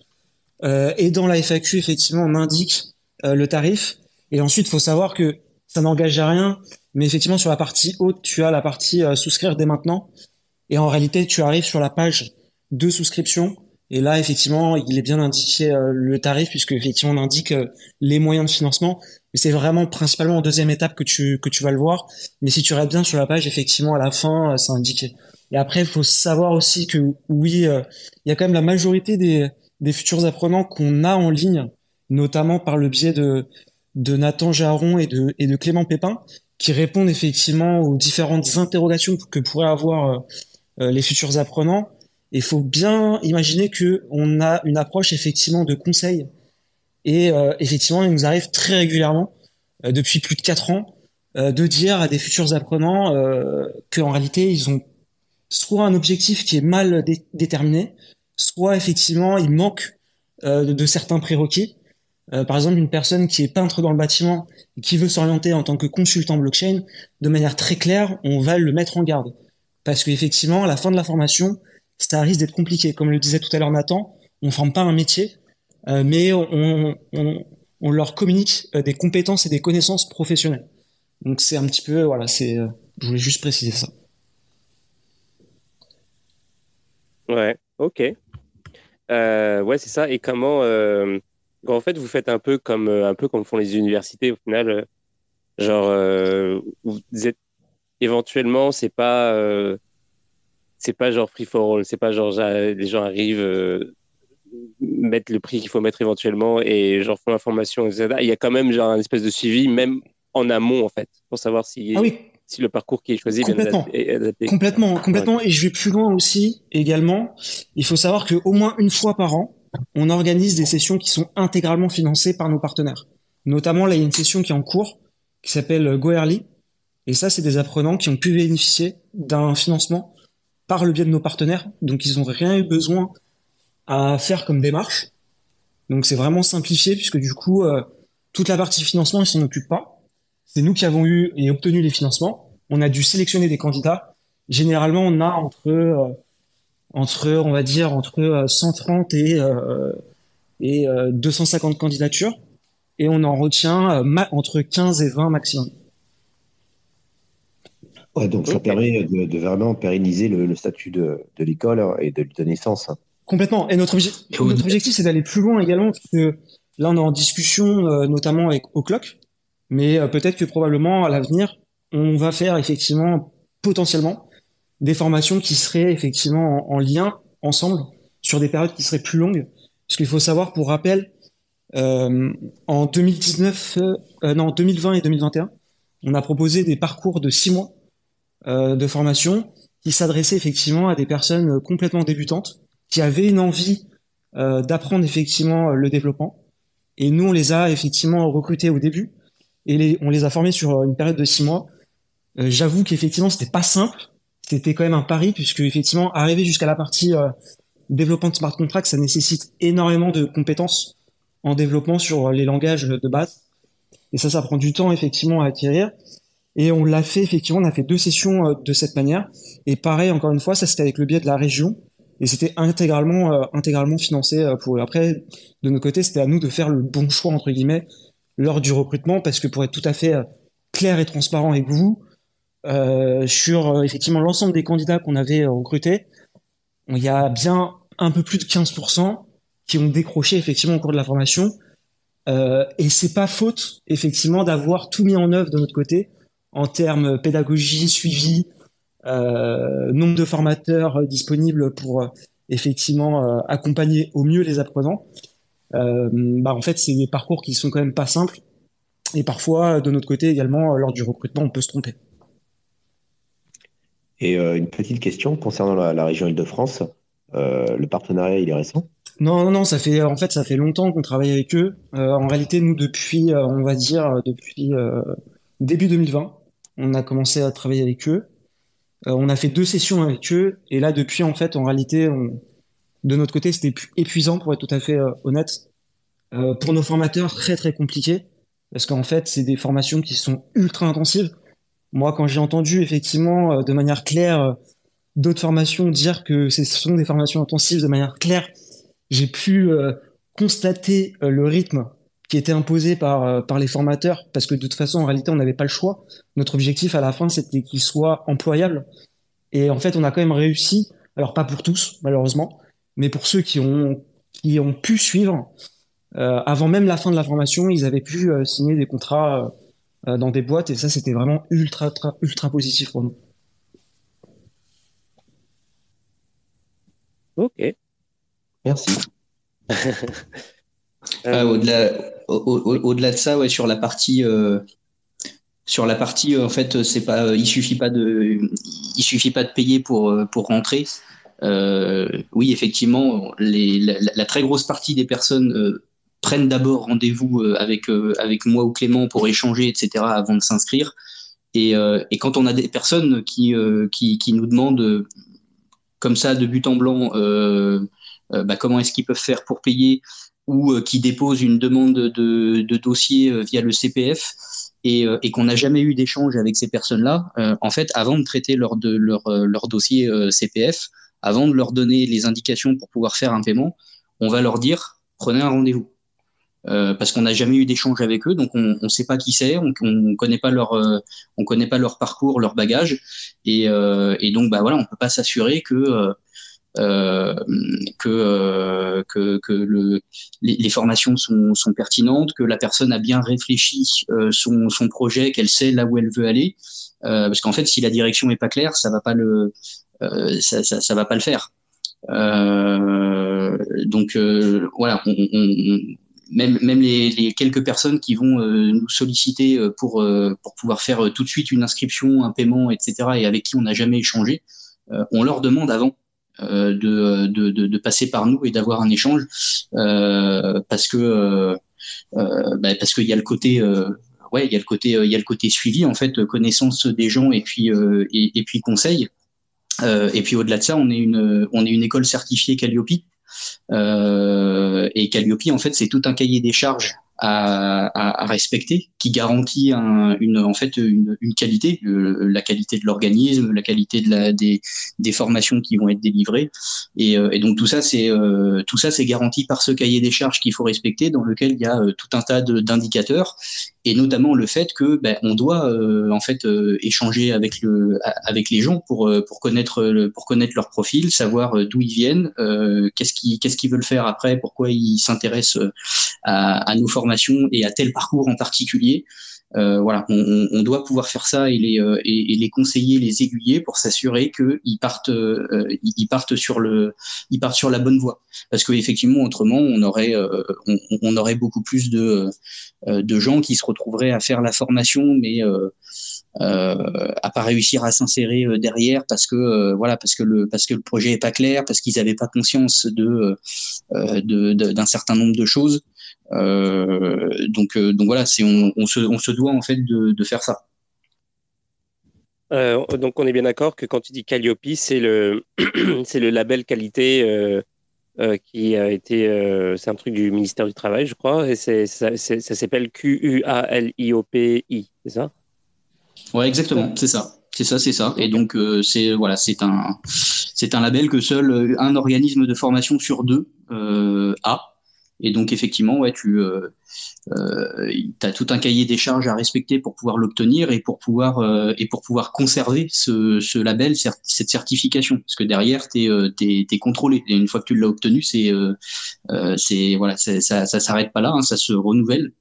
Euh, et dans la FAQ, effectivement, on indique euh, le tarif. Et ensuite, il faut savoir que ça n'engage à rien. Mais effectivement, sur la partie haute, tu as la partie euh, souscrire dès maintenant. Et en réalité, tu arrives sur la page de souscription et là, effectivement, il est bien indiqué euh, le tarif puisque effectivement on indique euh, les moyens de financement. Mais c'est vraiment principalement en deuxième étape que tu que tu vas le voir. Mais si tu regardes bien sur la page, effectivement, à la fin, euh, c'est indiqué. Et après, il faut savoir aussi que oui, il y a quand même la majorité des futurs apprenants qu'on a en ligne, notamment par le biais de Nathan Jaron et de Clément Pépin, qui répondent effectivement aux différentes interrogations que pourraient avoir les futurs apprenants il faut bien imaginer que on a une approche effectivement de conseil. Et euh, effectivement, il nous arrive très régulièrement, euh, depuis plus de quatre ans, euh, de dire à des futurs apprenants qu'en réalité, ils ont soit un objectif qui est mal déterminé, soit effectivement, il manque de, certains prérequis. par exemple, une personne qui est peintre dans le bâtiment et qui veut s'orienter en tant que consultant blockchain, de manière très claire, on va le mettre en garde. Parce qu'effectivement, à la fin de la formation, ça risque d'être compliqué. Comme le disait tout à l'heure Nathan, on forme pas un métier, euh, mais on, leur communique euh, des compétences et des connaissances professionnelles. Donc c'est un petit peu, voilà, c'est, euh, je voulais juste préciser ça. Ouais, ok. ouais, c'est ça. Et comment, en fait, vous faites un peu comme un peu comme font les universités au final. Genre, vous êtes éventuellement, c'est pas, c'est pas genre free for all, c'est pas genre les gens arrivent mettre le prix qu'il faut mettre éventuellement et genre font l'information, etc. Il y a quand même genre un espèce de suivi, même en amont, en fait, pour savoir si, ah si le parcours qui est choisi complètement. est adapté. Complètement, complètement. Et je vais plus loin aussi, également. Il faut savoir qu'au moins une fois par an, on organise des sessions qui sont intégralement financées par nos partenaires. Notamment, là, il y a une session qui est en cours, qui s'appelle Go Early. Et ça, c'est des apprenants qui ont pu bénéficier d'un financement par le biais de nos partenaires. Donc, ils n'ont rien eu besoin à faire comme démarche. Donc c'est vraiment simplifié puisque du coup euh, toute la partie financement ils s'en occupent pas. C'est nous qui avons eu et obtenu les financements. On a dû sélectionner des candidats. Généralement on a entre euh, entre on va dire entre 130 euh, et et 250 candidatures et on en retient entre 15 et 20 maximum. Ouais, donc ça permet de, vraiment pérenniser le, statut de, de l'école et de lui donner sens. Complètement. Et notre, notre objectif, c'est d'aller plus loin également, parce que là, on est en discussion, euh, notamment avec O'Clock, mais euh, peut-être que probablement à l'avenir, on va faire effectivement, potentiellement, des formations qui seraient effectivement en, lien ensemble sur des périodes qui seraient plus longues. Parce qu'il faut savoir, pour rappel, euh, en 2019, non, 2020 et 2021, on a proposé des parcours de six mois de formation qui s'adressaient effectivement à des personnes complètement débutantes qui avaient une envie euh, d'apprendre effectivement le développement. Et nous, on les a effectivement recrutés au début et on les a formés sur une période de six mois. Euh, J'avoue qu'effectivement, c'était pas simple. C'était quand même un pari puisque effectivement, arriver jusqu'à la partie euh, développement de smart contracts, ça nécessite énormément de compétences en développement sur les langages de base. Et ça, ça prend du temps effectivement à acquérir. Et on l'a fait effectivement, on a fait deux sessions euh, de cette manière. Et pareil, encore une fois, ça c'était avec le biais de la région et c'était intégralement euh, intégralement financé euh, pour après de notre côté c'était à nous de faire le bon choix entre guillemets lors du recrutement parce que pour être tout à fait euh, clair et transparent avec vous sur effectivement l'ensemble des candidats qu'on avait recrutés il y a bien un peu plus de 15% qui ont décroché effectivement au cours de la formation euh, et c'est pas faute effectivement d'avoir tout mis en œuvre de notre côté en termes pédagogie suivi euh, nombre de formateurs disponibles pour euh, effectivement euh, accompagner au mieux les apprenants. Bah en fait, c'est des parcours qui sont quand même pas simples. Et parfois, de notre côté également, lors du recrutement, on peut se tromper. Et une petite question concernant la, région Île-de-France. le partenariat, il est récent? Non, non, non, ça fait en fait ça fait longtemps qu'on travaille avec eux. en réalité, nous depuis, on va dire depuis début 2020, on a commencé à travailler avec eux. Euh, on a fait deux sessions avec eux et là depuis en fait en réalité de notre côté c'était épuisant pour être tout à fait euh, honnête. Euh, pour nos formateurs très très compliqué parce qu'en fait c'est des formations qui sont ultra intensives. Moi quand j'ai entendu effectivement de manière claire d'autres formations dire que ce sont des formations intensives de manière claire, j'ai pu constater le rythme qui était imposé par, euh, par les formateurs, parce que de toute façon, en réalité, on n'avait pas le choix. Notre objectif à la fin, c'était qu'ils soient employables. Et en fait, on a quand même réussi, alors pas pour tous, malheureusement, mais pour ceux qui ont, qui ont pu suivre, euh, avant même la fin de la formation, ils avaient pu euh, signer des contrats dans des boîtes, et ça, c'était vraiment ultra, ultra, ultra positif pour nous. Ok. Merci. au-delà, au-delà de ça, ouais, sur la partie, euh, sur la partie, en fait, c'est pas, il suffit pas de, il suffit pas de payer pour pour rentrer. Euh, oui, effectivement, la, très grosse partie des personnes euh, prennent d'abord rendez-vous avec avec moi ou Clément pour échanger, etc., avant de s'inscrire. Et, et, quand on a des personnes qui qui, nous demandent comme ça de but en blanc, bah, comment est-ce qu'ils peuvent faire pour payer ou euh, qui déposent une demande de, dossier euh, via le CPF euh, et, qu'on n'a jamais eu d'échange avec ces personnes-là, en fait, avant de traiter leur, de, leur, leur dossier CPF, avant de leur donner les indications pour pouvoir faire un paiement, on va leur dire prenez un rendez-vous. parce qu'on n'a jamais eu d'échange avec eux, donc on ne sait pas qui c'est, on ne connaît pas leur, on connaît pas leur parcours, leur bagage, et, et donc bah voilà, on peut pas s'assurer que euh, que, euh, que, que le, les, les, formations sont, sont, pertinentes, que la personne a bien réfléchi euh, son, son projet, qu'elle sait là où elle veut aller. parce qu'en fait, si la direction est pas claire, ça va pas le ça, ça, ça, va pas le faire. donc voilà, on, on, même, même les, quelques personnes qui vont nous solliciter pour, pour pouvoir faire tout de suite une inscription, un paiement, etc., et avec qui on n'a jamais échangé, on leur demande avant euh, de, de, de, passer par nous et d'avoir un échange euh, parce que euh, bah, parce qu'il y a le côté ouais il y a le côté il y a le côté suivi en fait connaissance des gens et puis et, puis conseil et puis au-delà de ça on est une on est une école certifiée Calliope. Et Calliope en fait c'est tout un cahier des charges à, à, respecter, qui garantit un, une, en fait une, une qualité, la qualité de l'organisme, la qualité de la, des, des, formations qui vont être délivrées. Et, euh, et donc tout ça, c'est euh, tout ça, c'est garanti par ce cahier des charges qu'il faut respecter, dans lequel il y a euh, tout un tas d'indicateurs, et notamment le fait que ben, on doit en fait échanger avec le avec les gens pour pour connaître pour connaître leur profil, savoir d'où ils viennent, qu'est-ce qu'ils qu'est-ce qu'ils veulent faire après, pourquoi ils s'intéressent à, à nos formations et à tel parcours en particulier. Euh, voilà, on, doit pouvoir faire ça et les, euh, et, les conseiller, les aiguiller pour s'assurer qu'ils partent, euh, ils partent sur le, ils partent sur la bonne voie. Parce que effectivement, autrement, on aurait, on, aurait beaucoup plus de, de gens qui se retrouveraient à faire la formation, mais à pas réussir à s'insérer derrière parce que voilà, parce que le, parce que le projet est pas clair, parce qu'ils n'avaient pas conscience de, de, d'un certain nombre de choses. Euh, donc, euh, donc voilà, c'est on, on, se, on se doit en fait de, de faire ça. Euh, donc on est bien d'accord que quand tu dis Calliope, c'est le, c'est le label qualité euh, euh, qui a été, c'est un truc du ministère du Travail, je crois, et c'est, ça, s'appelle Q-U-A-L-I-O-P-I, c'est ça? Ouais, exactement, c'est ça. C'est ça, c'est ça. Et donc c'est voilà, c'est un c'est un label que seul un organisme de formation sur deux a. Et donc effectivement, ouais, tu euh, euh, as tout un cahier des charges à respecter pour pouvoir l'obtenir et pour pouvoir euh, et pour pouvoir conserver ce, ce, label, cette certification, parce que derrière, tu es, es, contrôlé. Et une fois que tu l'as obtenu, c'est c'est voilà, ça ça s'arrête pas là, hein, ça se renouvelle.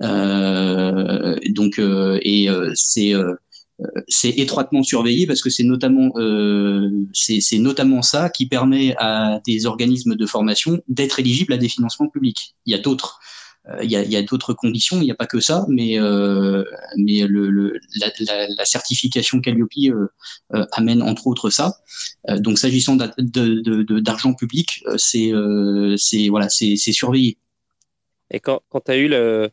donc et c'est c'est étroitement surveillé parce que c'est notamment euh, c'est notamment ça qui permet à des organismes de formation d'être éligibles à des financements publics. Il y a d'autres euh, il y a, a d'autres conditions, il n'y a pas que ça, mais euh, mais le, le la, la, certification Calliope euh, euh, amène entre autres ça. donc s'agissant d'argent public, c'est c'est voilà c'est surveillé. Et quand, quand tu as eu le,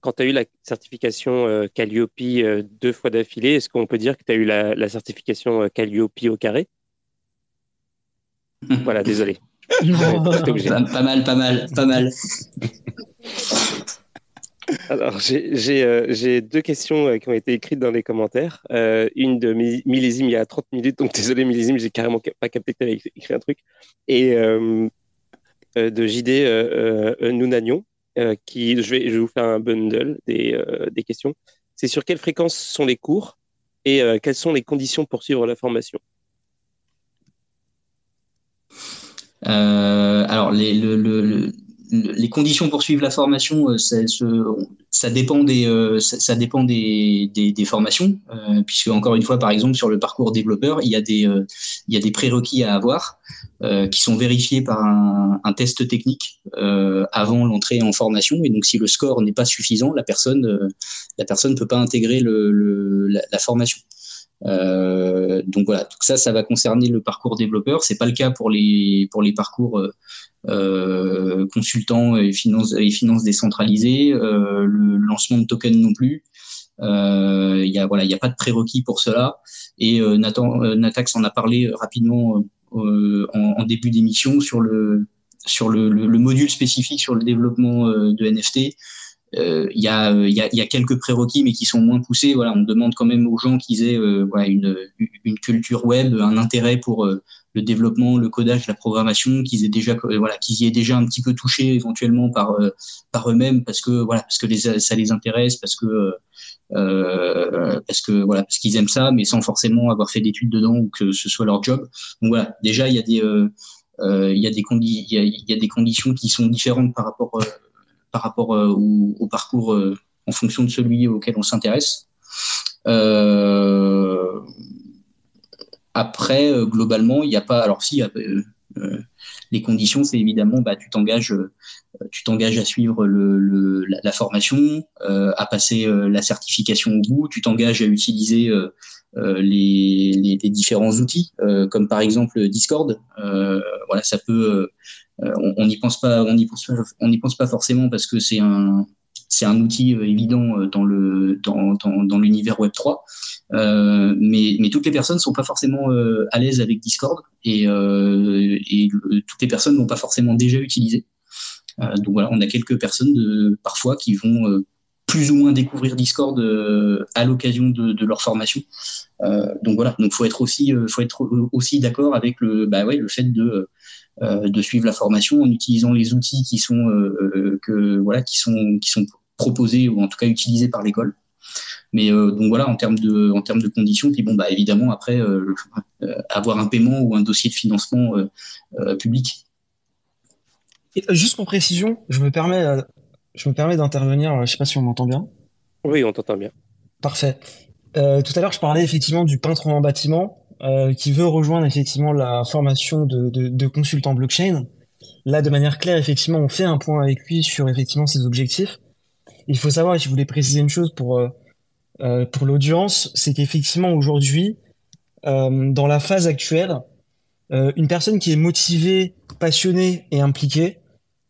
quand tu as eu la certification euh, Calliope euh, deux fois d'affilée, est-ce qu'on peut dire que tu as eu la, certification euh, Calliope au carré? Voilà, désolé. pas, mal, pas mal, pas mal. Alors, j'ai deux questions qui ont été écrites dans les commentaires. une de millésime il y a 30 minutes, donc désolé millésime, j'ai carrément pas capté que tu avais écrit un truc. Et de JD Nounagnon, euh, qui, je vais, je vous faire un bundle des, euh, des questions. C'est sur quelle fréquence sont les cours et euh, quelles sont les conditions pour suivre la formation? Alors, les, le, le, les conditions pour suivre la formation, euh, ça, dépend des, euh, formations, euh, puisque encore une fois, par exemple, sur le parcours développeur, il y a des, prérequis à avoir qui sont vérifiés par un, test technique avant l'entrée en formation. Et donc, si le score n'est pas suffisant, la personne, la personne ne peut pas intégrer la, formation. Donc voilà, tout ça, ça va concerner le parcours développeur. C'est pas le cas pour les parcours consultants et finances et finances décentralisées, euh, le lancement de tokens non plus. Euh, il y a voilà, il y a pas de prérequis pour cela. Et Nathan, Natax en a parlé rapidement en, début d'émission sur le sur le, module spécifique sur le développement de NFT. Il y, a, y, a, y, a, quelques prérequis, mais qui sont moins poussés. Voilà, on demande quand même aux gens qu'ils aient voilà, une, une culture web, un intérêt pour le développement, le codage, la programmation, qu'ils aient déjà voilà, qu'ils y aient déjà un petit peu touché éventuellement par par eux-mêmes parce que voilà, parce que ça les intéresse, parce que euh, parce que voilà, parce qu'ils aiment ça, mais sans forcément avoir fait d'études dedans ou que ce soit leur job. Donc voilà, déjà il y a des il y a des il y a, des conditions qui sont différentes par rapport par rapport au, au, parcours en fonction de celui auquel on s'intéresse. Euh, après, euh, globalement, il n'y a pas. Alors, si, euh, les conditions, c'est évidemment, bah, tu t'engages, tu t'engages à suivre le, la, formation, à passer la certification au bout, tu t'engages à utiliser les, les, différents outils, comme par exemple Discord. voilà, ça peut. on n'y pense pas, on n'y pense pas, on n'y pense pas forcément parce que c'est un, c'est un outil euh, évident euh, dans le dans, dans, dans l'univers Web 3, euh, mais, mais toutes les personnes sont pas forcément à l'aise avec Discord et, et toutes les personnes n'ont pas forcément déjà utilisé. donc voilà, on a quelques personnes de, parfois qui vont plus ou moins découvrir Discord à l'occasion de, leur formation. donc voilà, donc faut être aussi, faut être aussi d'accord avec le, bah ouais, le fait de de suivre la formation en utilisant les outils qui sont que voilà qui sont qui sont proposé ou en tout cas utilisé par l'école. Mais euh, donc voilà, en termes de, en termes de conditions, puis bon, bah évidemment après euh, euh, avoir un paiement ou un dossier de financement public. juste pour précision, je me permets, je me permets d'intervenir. Je sais pas si on m'entend bien. Oui, on t'entend bien. Parfait. tout à l'heure, je parlais effectivement du peintre en bâtiment qui veut rejoindre effectivement la formation de, de, de, consultant blockchain. Là, de manière claire, effectivement, on fait un point avec lui sur effectivement ses objectifs. Il faut savoir, et je voulais préciser une chose pour, euh, euh, pour l'audience, c'est qu'effectivement aujourd'hui, euh, dans la phase actuelle, une personne qui est motivée, passionnée et impliquée,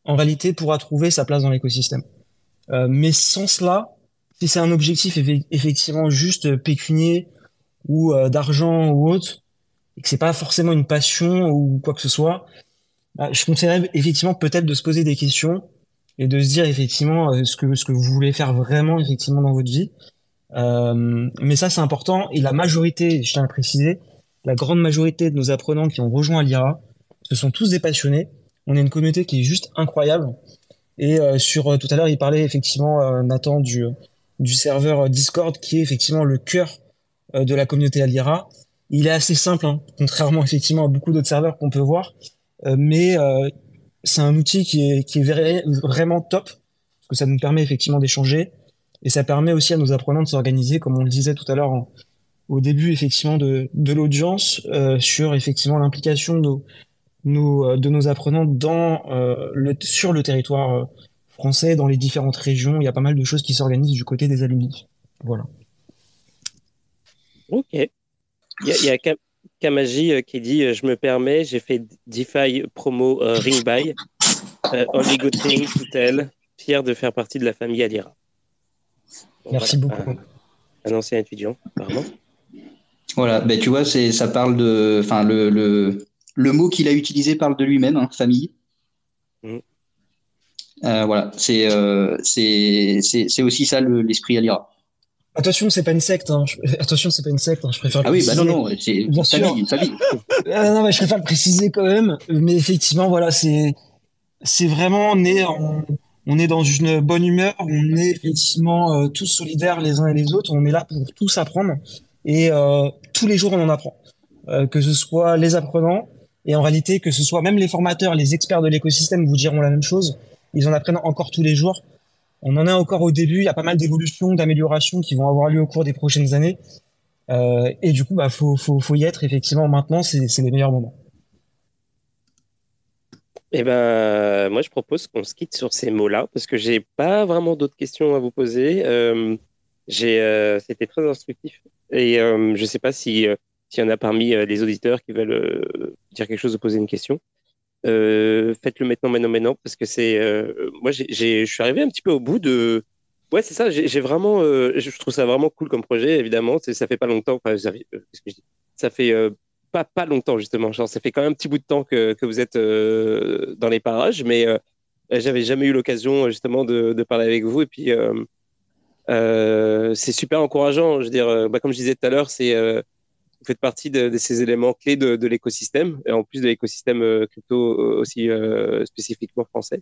en réalité pourra trouver sa place dans l'écosystème. mais sans cela, si c'est un objectif effectivement juste pécunier ou d'argent ou autre, et que c'est pas forcément une passion ou quoi que ce soit, bah, je conseillerais effectivement peut-être de se poser des questions et de se dire effectivement euh, ce que ce que vous voulez faire vraiment effectivement dans votre vie. Euh, mais ça c'est important et la majorité, je tiens à préciser, la grande majorité de nos apprenants qui ont rejoint l'IRA, ce sont tous des passionnés. On est une communauté qui est juste incroyable. Et euh, sur tout à l'heure, il parlait effectivement Nathan du du serveur Discord qui est effectivement le cœur de la communauté Alira. Il est assez simple, hein, contrairement effectivement à beaucoup d'autres serveurs qu'on peut voir, mais c'est un outil qui est, vraiment top, parce que ça nous permet effectivement d'échanger, et ça permet aussi à nos apprenants de s'organiser, comme on le disait tout à l'heure au début effectivement de, l'audience, euh, sur effectivement l'implication de euh, de nos apprenants dans, euh, le, sur le territoire euh, français, dans les différentes régions. Il y a pas mal de choses qui s'organisent du côté des alumni. Voilà. Ok. Il y a, y a Kamaji euh, qui dit euh, Je me permets, j'ai fait DeFi promo euh, Ring Buy. only good thing to tell. Fier de faire partie de la famille Alira. Merci beaucoup. Un, ancien étudiant, apparemment. Voilà, ben, tu vois, ça parle de. Enfin, le, le, le, mot qu'il a utilisé parle de lui-même, hein, famille. Mm. voilà, c'est c'est aussi ça l'esprit Alira. Attention, c'est pas une secte. Hein. Attention, c'est pas une secte. Hein. Je préfère. Ah oui, bah non, non, c'est une famille, une famille. ah, non, mais je préfère le préciser quand même. Mais effectivement, voilà, c'est c'est vraiment on est on est dans une bonne humeur. On est effectivement euh, tous solidaires les uns et les autres. On est là pour tous apprendre et euh, tous les jours on en apprend. Euh, que ce soit les apprenants et en réalité que ce soit même les formateurs, les experts de l'écosystème vous diront la même chose. Ils en apprennent encore tous les jours on en est encore au début. Il y a pas mal d'évolutions, d'améliorations qui vont avoir lieu au cours des prochaines années. Euh, et du coup, bah, faut, y être effectivement maintenant. C'est, les meilleurs moments. Eh ben, moi, je propose qu'on se quitte sur ces mots-là parce que j'ai pas vraiment d'autres questions à vous poser. Euh, j'ai, euh, c'était très instructif et je sais pas si s'il y en a parmi les auditeurs qui veulent dire quelque chose ou poser une question. Euh, faites-le maintenant, maintenant, maintenant, parce que c'est. Euh, moi, je suis arrivé un petit peu au bout de. Ouais, c'est ça. J'ai vraiment. Euh, je trouve ça vraiment cool comme projet, évidemment. Ça fait pas longtemps. Enfin, ça, fait pas, pas longtemps, justement. Ça fait quand même un petit bout de temps que, que vous êtes dans les parages, mais j'avais jamais eu l'occasion, justement, de, de, parler avec vous. Et puis, c'est super encourageant. Je veux dire, bah, comme je disais tout à l'heure, c'est vous faites partie de, ces éléments clés de, l'écosystème, et en plus de l'écosystème crypto aussi spécifiquement français.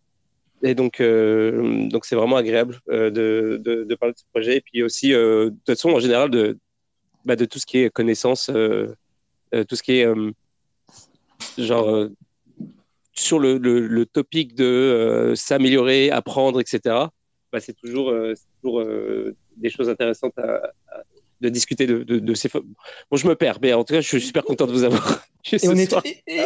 Et donc, donc c'est vraiment agréable de, parler de ce projet. Et puis aussi, de toute façon, en général, de, bah, tout ce qui est connaissance, tout ce qui est genre sur le, le, topic de s'améliorer, apprendre, etc. Bah, c'est toujours des choses intéressantes à, de discuter de, de, ces. Bon, je me perds, mais en tout cas, je suis super content de vous avoir. Et on, est,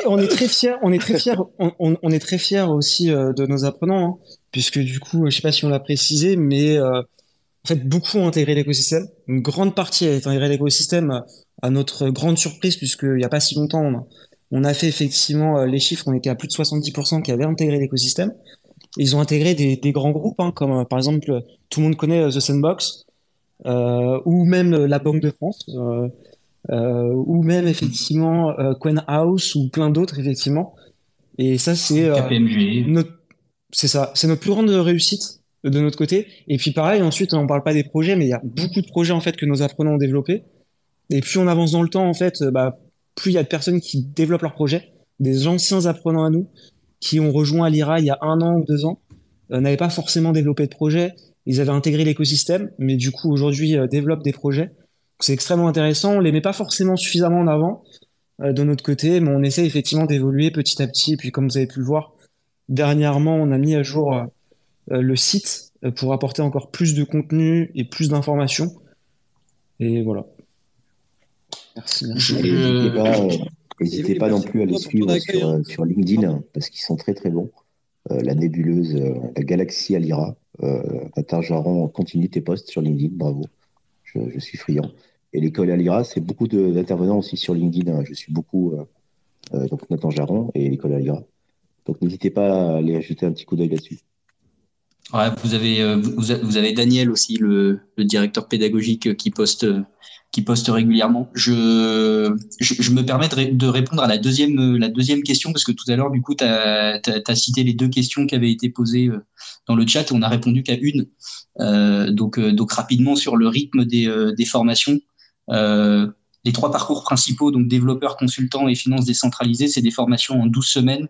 on, est, très fiers, on est très fiers, on, on est très fiers aussi euh, de nos apprenants, hein, puisque du coup, je sais pas si on l'a précisé, mais euh, en fait, beaucoup ont intégré l'écosystème. Une grande partie a intégré l'écosystème à notre grande surprise, puisqu'il n'y a pas si longtemps, on a, on a fait effectivement euh, les chiffres, on était à plus de 70% qui avaient intégré l'écosystème. Ils ont intégré des, des grands groupes, hein, comme par exemple, tout le monde connaît The Sandbox, euh, ou même la Banque de France, euh, euh, ou même effectivement Quen House ou plein d'autres effectivement. Et ça c'est notre, c'est ça, c'est notre plus grande réussite de notre côté. Et puis pareil, ensuite, on parle pas des projets, mais il y a beaucoup de projets en fait que nos apprenants ont développés. Et plus on avance dans le temps, en fait, bah, plus il y a de personnes qui développent leurs projets, des anciens apprenants à nous qui ont rejoint l'IRA il y a un an ou deux ans, n'avaient pas forcément développé de projet ils avaient intégré l'écosystème, mais du coup aujourd'hui euh, développent des projets. C'est extrêmement intéressant. On les met pas forcément suffisamment en avant euh, de notre côté, mais on essaie effectivement d'évoluer petit à petit. Et puis comme vous avez pu le voir, dernièrement on a mis à jour euh, le site pour apporter encore plus de contenu et plus d'informations. Et voilà. Merci. N'hésitez pas, non plus à les suivre sur, sur LinkedIn parce qu'ils sont très très bons. La nébuleuse, la galaxie Alira. Euh, Jaron, continue tes posts sur LinkedIn, bravo. Je, suis friand. Et l'école Alira, c'est beaucoup d'intervenants aussi sur LinkedIn. Hein. Je suis beaucoup, euh, euh, donc Nathan Jaron et l'école Alira. Donc n'hésitez pas à aller jeter un petit coup d'œil là-dessus. vous avez, euh, vous, avez Daniel aussi, le directeur pédagogique qui poste qui poste régulièrement. Je, je, me permets de, répondre à la deuxième, la deuxième question, parce que tout à l'heure, du coup, tu as, cité les deux questions qui avaient été posées euh, dans le chat et on n'a répondu qu'à une. Euh, donc, euh, donc, rapidement sur le rythme des, euh, des formations. Euh, les trois parcours principaux, donc développeur, consultant et finances décentralisées, c'est des formations en 12 semaines.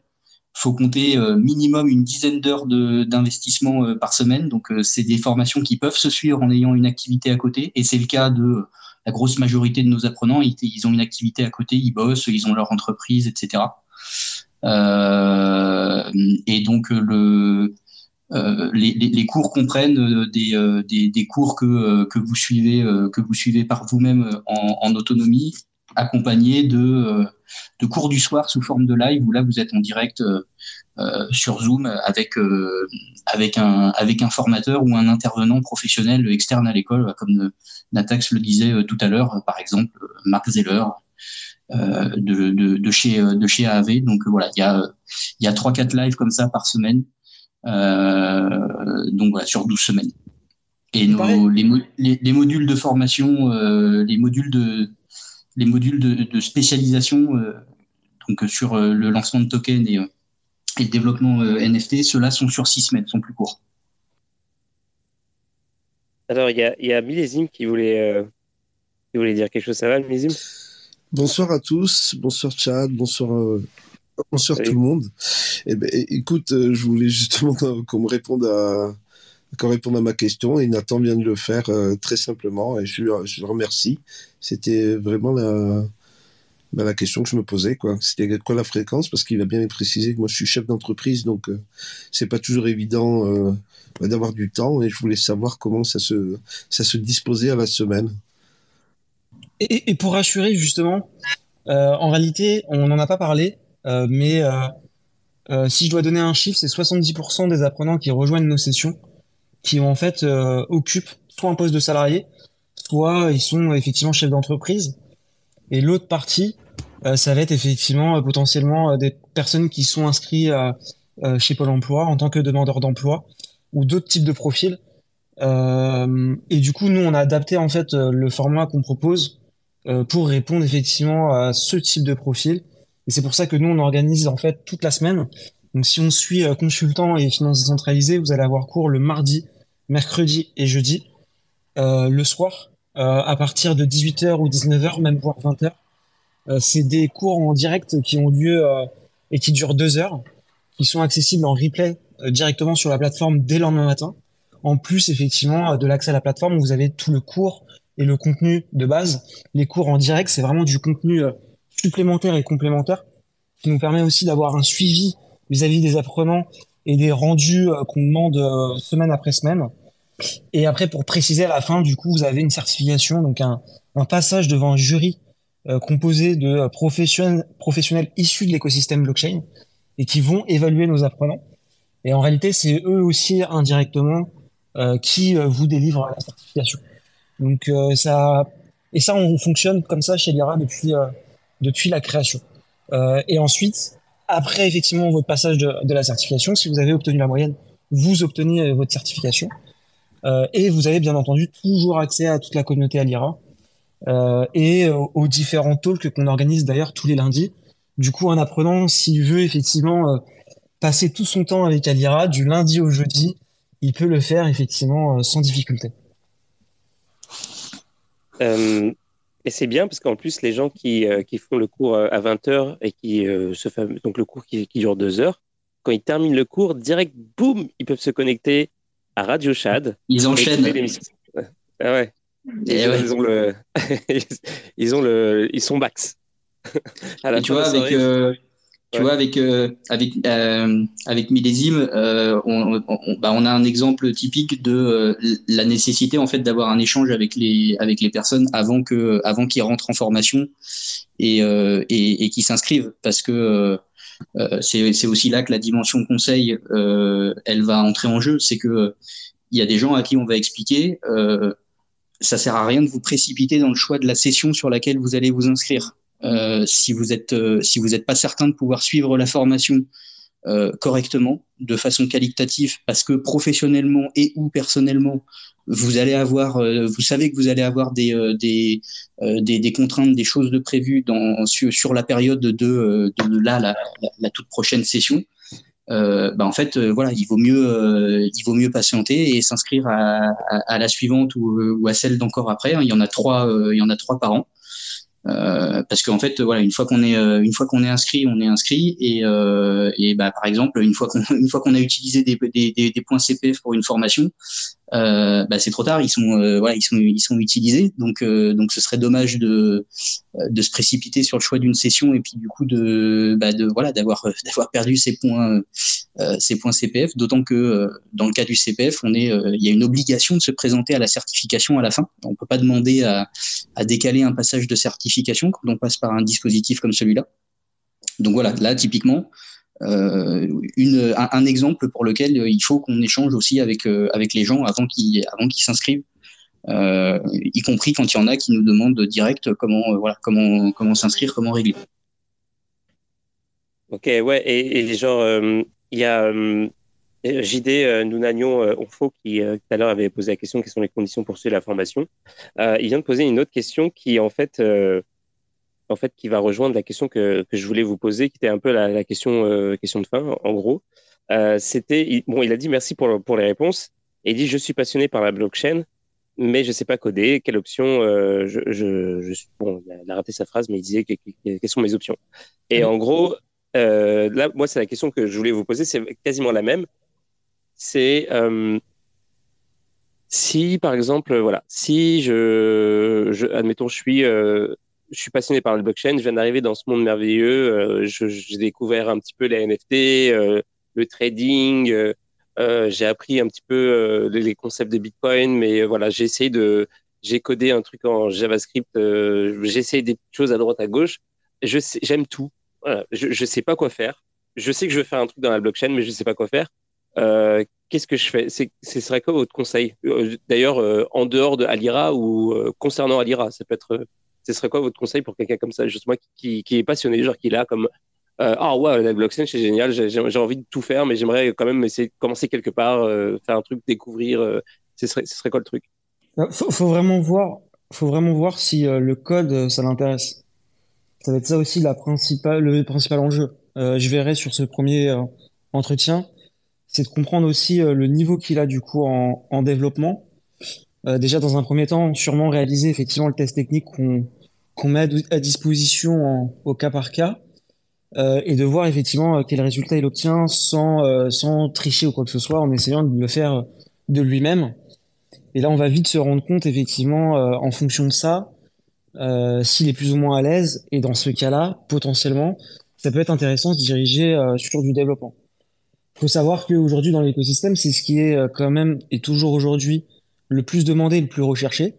faut compter minimum une dizaine d'heures d'investissement par semaine. Donc, c'est des formations qui peuvent se suivre en ayant une activité à côté. Et c'est le cas de la grosse majorité de nos apprenants, ils, ont une activité à côté, ils bossent, ils ont leur entreprise, etc. Euh, et donc le, euh, les, cours comprennent euh, des, euh, cours que, vous suivez que vous suivez par vous-même en, autonomie, accompagnés de, de cours du soir sous forme de live où là vous êtes en direct euh, sur Zoom avec euh, avec un avec un formateur ou un intervenant professionnel externe à l'école, comme Natax le disait euh, tout à l'heure, par exemple Marc Zeller. De, de, de, chez de chez AAV donc voilà il y a il y a trois quatre lives comme ça par semaine donc voilà sur 12 semaines et nos, les, les, les, modules de formation les modules de les modules de, de spécialisation donc sur le lancement de tokens et et le développement euh, NFT, ceux-là sont sur six semaines, sont plus courts. Alors, il y a, y a Millésime qui voulait, euh, qui voulait dire quelque chose. Ça va, Millésime Bonsoir à tous, bonsoir Chad, bonsoir, euh, bonsoir tout le monde. Eh ben, écoute, je voulais justement qu'on me réponde à, qu'on réponde à ma question et Nathan vient de le faire très simplement et je, je le remercie. C'était vraiment la, bah, la question que je me posais, quoi. C'était quoi la fréquence? Parce qu'il a bien précisé que moi je suis chef d'entreprise, donc euh, c'est pas toujours évident euh, bah, d'avoir du temps. Et je voulais savoir comment ça se ça se disposait à la semaine. Et, pour rassurer justement, euh, en réalité, on n'en a pas parlé, euh, mais si je dois donner un chiffre, c'est 70% des apprenants qui rejoignent nos sessions qui en fait occupent soit un poste de salarié, soit ils sont effectivement chefs d'entreprise. Et l'autre partie, ça va être effectivement euh, potentiellement euh, des personnes qui sont inscrites chez Pôle Emploi en tant que demandeurs d'emploi ou d'autres types de profils. et du coup, nous, on a adapté en fait le format qu'on propose pour répondre effectivement à ce type de profil. Et c'est pour ça que nous, on organise en fait toute la semaine. Donc, si on suit consultant et finances décentralisées, vous allez avoir cours le mardi, mercredi et jeudi, le soir, à partir de 18h ou 19h, même voire 20h c'est des cours en direct qui ont lieu et qui durent deux heures, qui sont accessibles en replay directement sur la plateforme dès le lendemain matin. En plus, effectivement, de l'accès à la plateforme, vous avez tout le cours et le contenu de base. Les cours en direct, c'est vraiment du contenu supplémentaire et complémentaire qui nous permet aussi d'avoir un suivi vis-à-vis des apprenants et des rendus euh, qu'on demande euh, semaine après semaine. Et après, pour préciser à la fin, du coup, vous avez une certification, donc un, un passage devant un jury euh, composé de professionnels, professionnels issus de l'écosystème blockchain et qui vont évaluer nos apprenants. Et en réalité, c'est eux aussi indirectement euh, qui vous délivrent la certification. Donc ça et ça, on fonctionne comme ça chez Lyra depuis depuis la création. et ensuite, après effectivement votre passage de, de, la certification, si vous avez obtenu la moyenne, vous obtenez euh, votre certification. Euh, et vous avez bien entendu toujours accès à toute la communauté Alira euh, et aux, différents talks qu'on organise d'ailleurs tous les lundis. Du coup, un apprenant, s'il veut effectivement euh, passer tout son temps avec Alira du lundi au jeudi, il peut le faire effectivement euh, sans difficulté. Euh, et c'est bien parce qu'en plus, les gens qui, euh, qui font le cours euh, à 20h et qui euh, se font, donc le cours qui, qui, dure deux heures, quand ils terminent le cours, direct, boum, ils peuvent se connecter à Radio Chad. Ils enchaînent. Ah ouais. Ils, ouais. ils, ont le, ils ont le, ils sont max. et tu vois, avec, euh, tu vois, avec euh, avec euh, avec millésime, euh, on, on, bah, on, a un exemple typique de la nécessité en fait d'avoir un échange avec les avec les personnes avant que avant qu'ils rentrent en formation et et, et qu'ils s'inscrivent parce que c'est c'est aussi là que la dimension conseil elle va entrer en jeu, c'est que il y a des gens à qui on va expliquer ça sert à rien de vous précipiter dans le choix de la session sur laquelle vous allez vous inscrire euh, si vous êtes euh, si vous n'êtes pas certain de pouvoir suivre la formation euh, correctement, de façon qualitative, parce que professionnellement et ou personnellement, vous allez avoir, vous savez que vous allez avoir des des, des, des contraintes, des choses de prévues dans sur, sur la période de, de là la, la, la toute prochaine session. Euh, bah en fait, euh, voilà, il vaut mieux, euh, il vaut mieux patienter et s'inscrire à, à, à, la suivante ou, ou à celle d'encore après. Il y en a trois, il y en a trois par an. Euh, parce qu'en fait, voilà, une fois qu'on est, une fois qu'on est inscrit, on est inscrit, et, euh, et bah, par exemple, une fois qu'on, une fois qu'on a utilisé des, des, des, points CPF pour une formation, euh, bah, c'est trop tard, ils sont, euh, voilà, ils sont, ils sont utilisés, donc, donc ce serait dommage de, de se précipiter sur le choix d'une session et puis du coup de, bah, de voilà, d'avoir, d'avoir perdu ces points, ces points CPF, d'autant que dans le cas du CPF, on est, il y a une obligation de se présenter à la certification à la fin. On peut pas demander à, à décaler un passage de certification quand on passe par un dispositif comme celui-là. Donc voilà, là typiquement, euh, une, un, exemple pour lequel il faut qu'on échange aussi avec, euh, avec les gens avant qu'ils s'inscrivent, euh, y compris quand il y en a qui nous demandent direct comment euh, voilà comment comment s'inscrire, comment régler. Ok, ouais, et, genre euh, il y a JD euh, Nounagnon euh, Onfo, qui tout à l'heure avait posé la question quelles sont les conditions pour suivre la formation? il vient de poser une autre question qui en fait en fait, qui va rejoindre la question que, que je voulais vous poser, qui était un peu la, la question, euh, question de fin, en gros. Euh, c'était, bon, il a dit merci pour, pour les réponses. Et il dit, je suis passionné par la blockchain, mais je sais pas coder. Quelle option euh, je, je, je, Bon, il a raté sa phrase, mais il disait que, quelles sont mes options. Et en gros, là, moi, c'est la question que je voulais vous poser, c'est quasiment la même. C'est si, par exemple, voilà, si je, je admettons, je suis euh, je suis passionné par le blockchain. Je viens d'arriver dans ce monde merveilleux. Euh, j'ai découvert un petit peu les NFT, euh, le trading. Euh, j'ai appris un petit peu les concepts de Bitcoin, mais voilà, j'ai essayé de, j'ai codé un truc en JavaScript. j'ai essayé des choses à droite à gauche. J'aime tout. Je, je sais pas quoi faire. Je sais que je veux faire un truc dans la blockchain, mais je sais pas quoi faire. Qu'est-ce que je fais? Ce serait quoi votre conseil? D'ailleurs, en dehors de Alira ou concernant Alira, ça peut être ce serait quoi votre conseil pour quelqu'un comme ça, justement, qui, qui est passionné, genre qui là comme euh, ah ouais, la blockchain c'est génial, j'ai envie de tout faire, mais j'aimerais quand même essayer de commencer quelque part, euh, faire un truc, découvrir. Euh, ce serait, ce serait quoi le truc? Faut, faut vraiment voir, faut vraiment voir si le code ça l'intéresse. Ça va être ça aussi la principale, le principal enjeu. je verrai sur ce premier entretien, c'est de comprendre aussi le niveau qu'il a du coup en développement euh, déjà dans un premier temps, sûrement réaliser effectivement le test technique qu'on qu'on met à disposition au cas par cas et de voir effectivement quel résultat il obtient sans, sans tricher ou quoi que ce soit, en essayant de le faire de lui-même. Et là, on va vite se rendre compte effectivement en fonction de ça, s'il est plus ou moins à l'aise. Et dans ce cas-là, potentiellement, ça peut être intéressant de se diriger sur du développement faut savoir qu'aujourd'hui dans l'écosystème, c'est ce qui est euh, quand même et toujours aujourd'hui le plus demandé le plus recherché.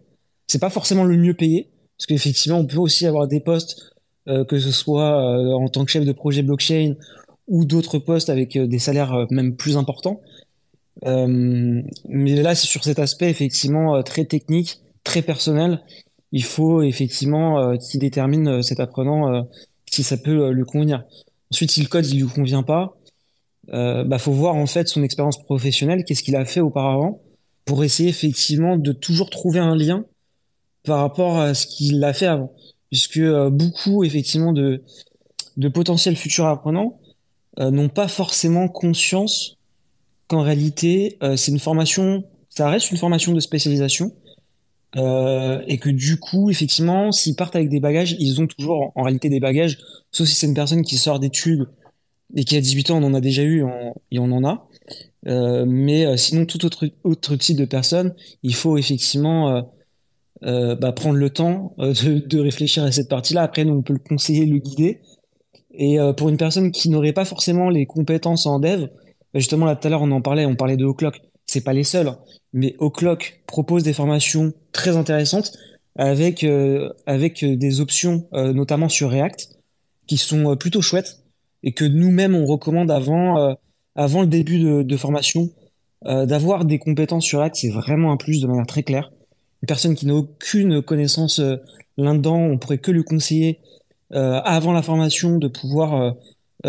C'est pas forcément le mieux payé, parce qu'effectivement, on peut aussi avoir des postes, euh, que ce soit euh, en tant que chef de projet blockchain ou d'autres postes avec des salaires même plus importants. mais là, c'est sur cet aspect effectivement très technique, très personnel. Il faut effectivement qu'il détermine cet apprenant si ça peut lui convenir. Ensuite, si le code il lui convient pas, euh, bah, faut voir en fait son expérience professionnelle, qu'est-ce qu'il a fait auparavant, pour essayer effectivement de toujours trouver un lien par rapport à ce qu'il a fait avant, puisque euh, beaucoup effectivement de de potentiels futurs apprenants euh, n'ont pas forcément conscience qu'en réalité euh, c'est une formation, ça reste une formation de spécialisation. et que du coup, effectivement, s'ils partent avec des bagages, ils ont toujours en réalité des bagages, sauf si c'est une personne qui sort d'études et qui a 18 ans, on en a déjà eu et on en a. Euh, mais euh, sinon, tout autre, type de personne, il faut effectivement euh, bah, prendre le temps de, réfléchir à cette partie-là. Après, nous, on peut le conseiller, le guider. Et pour une personne qui n'aurait pas forcément les compétences en dev, bah, justement, là, tout à l'heure, on en parlait, on parlait de O'Clock. C'est pas les seuls, hein. mais O'Clock propose des formations très intéressantes avec, avec des options, notamment sur React, qui sont plutôt chouettes et que nous-mêmes on recommande avant, avant le début de, formation euh, d'avoir des compétences sur React, c'est vraiment un plus de manière très claire. Une personne qui n'a aucune connaissance euh, là-dedans, on pourrait que lui conseiller avant la formation de pouvoir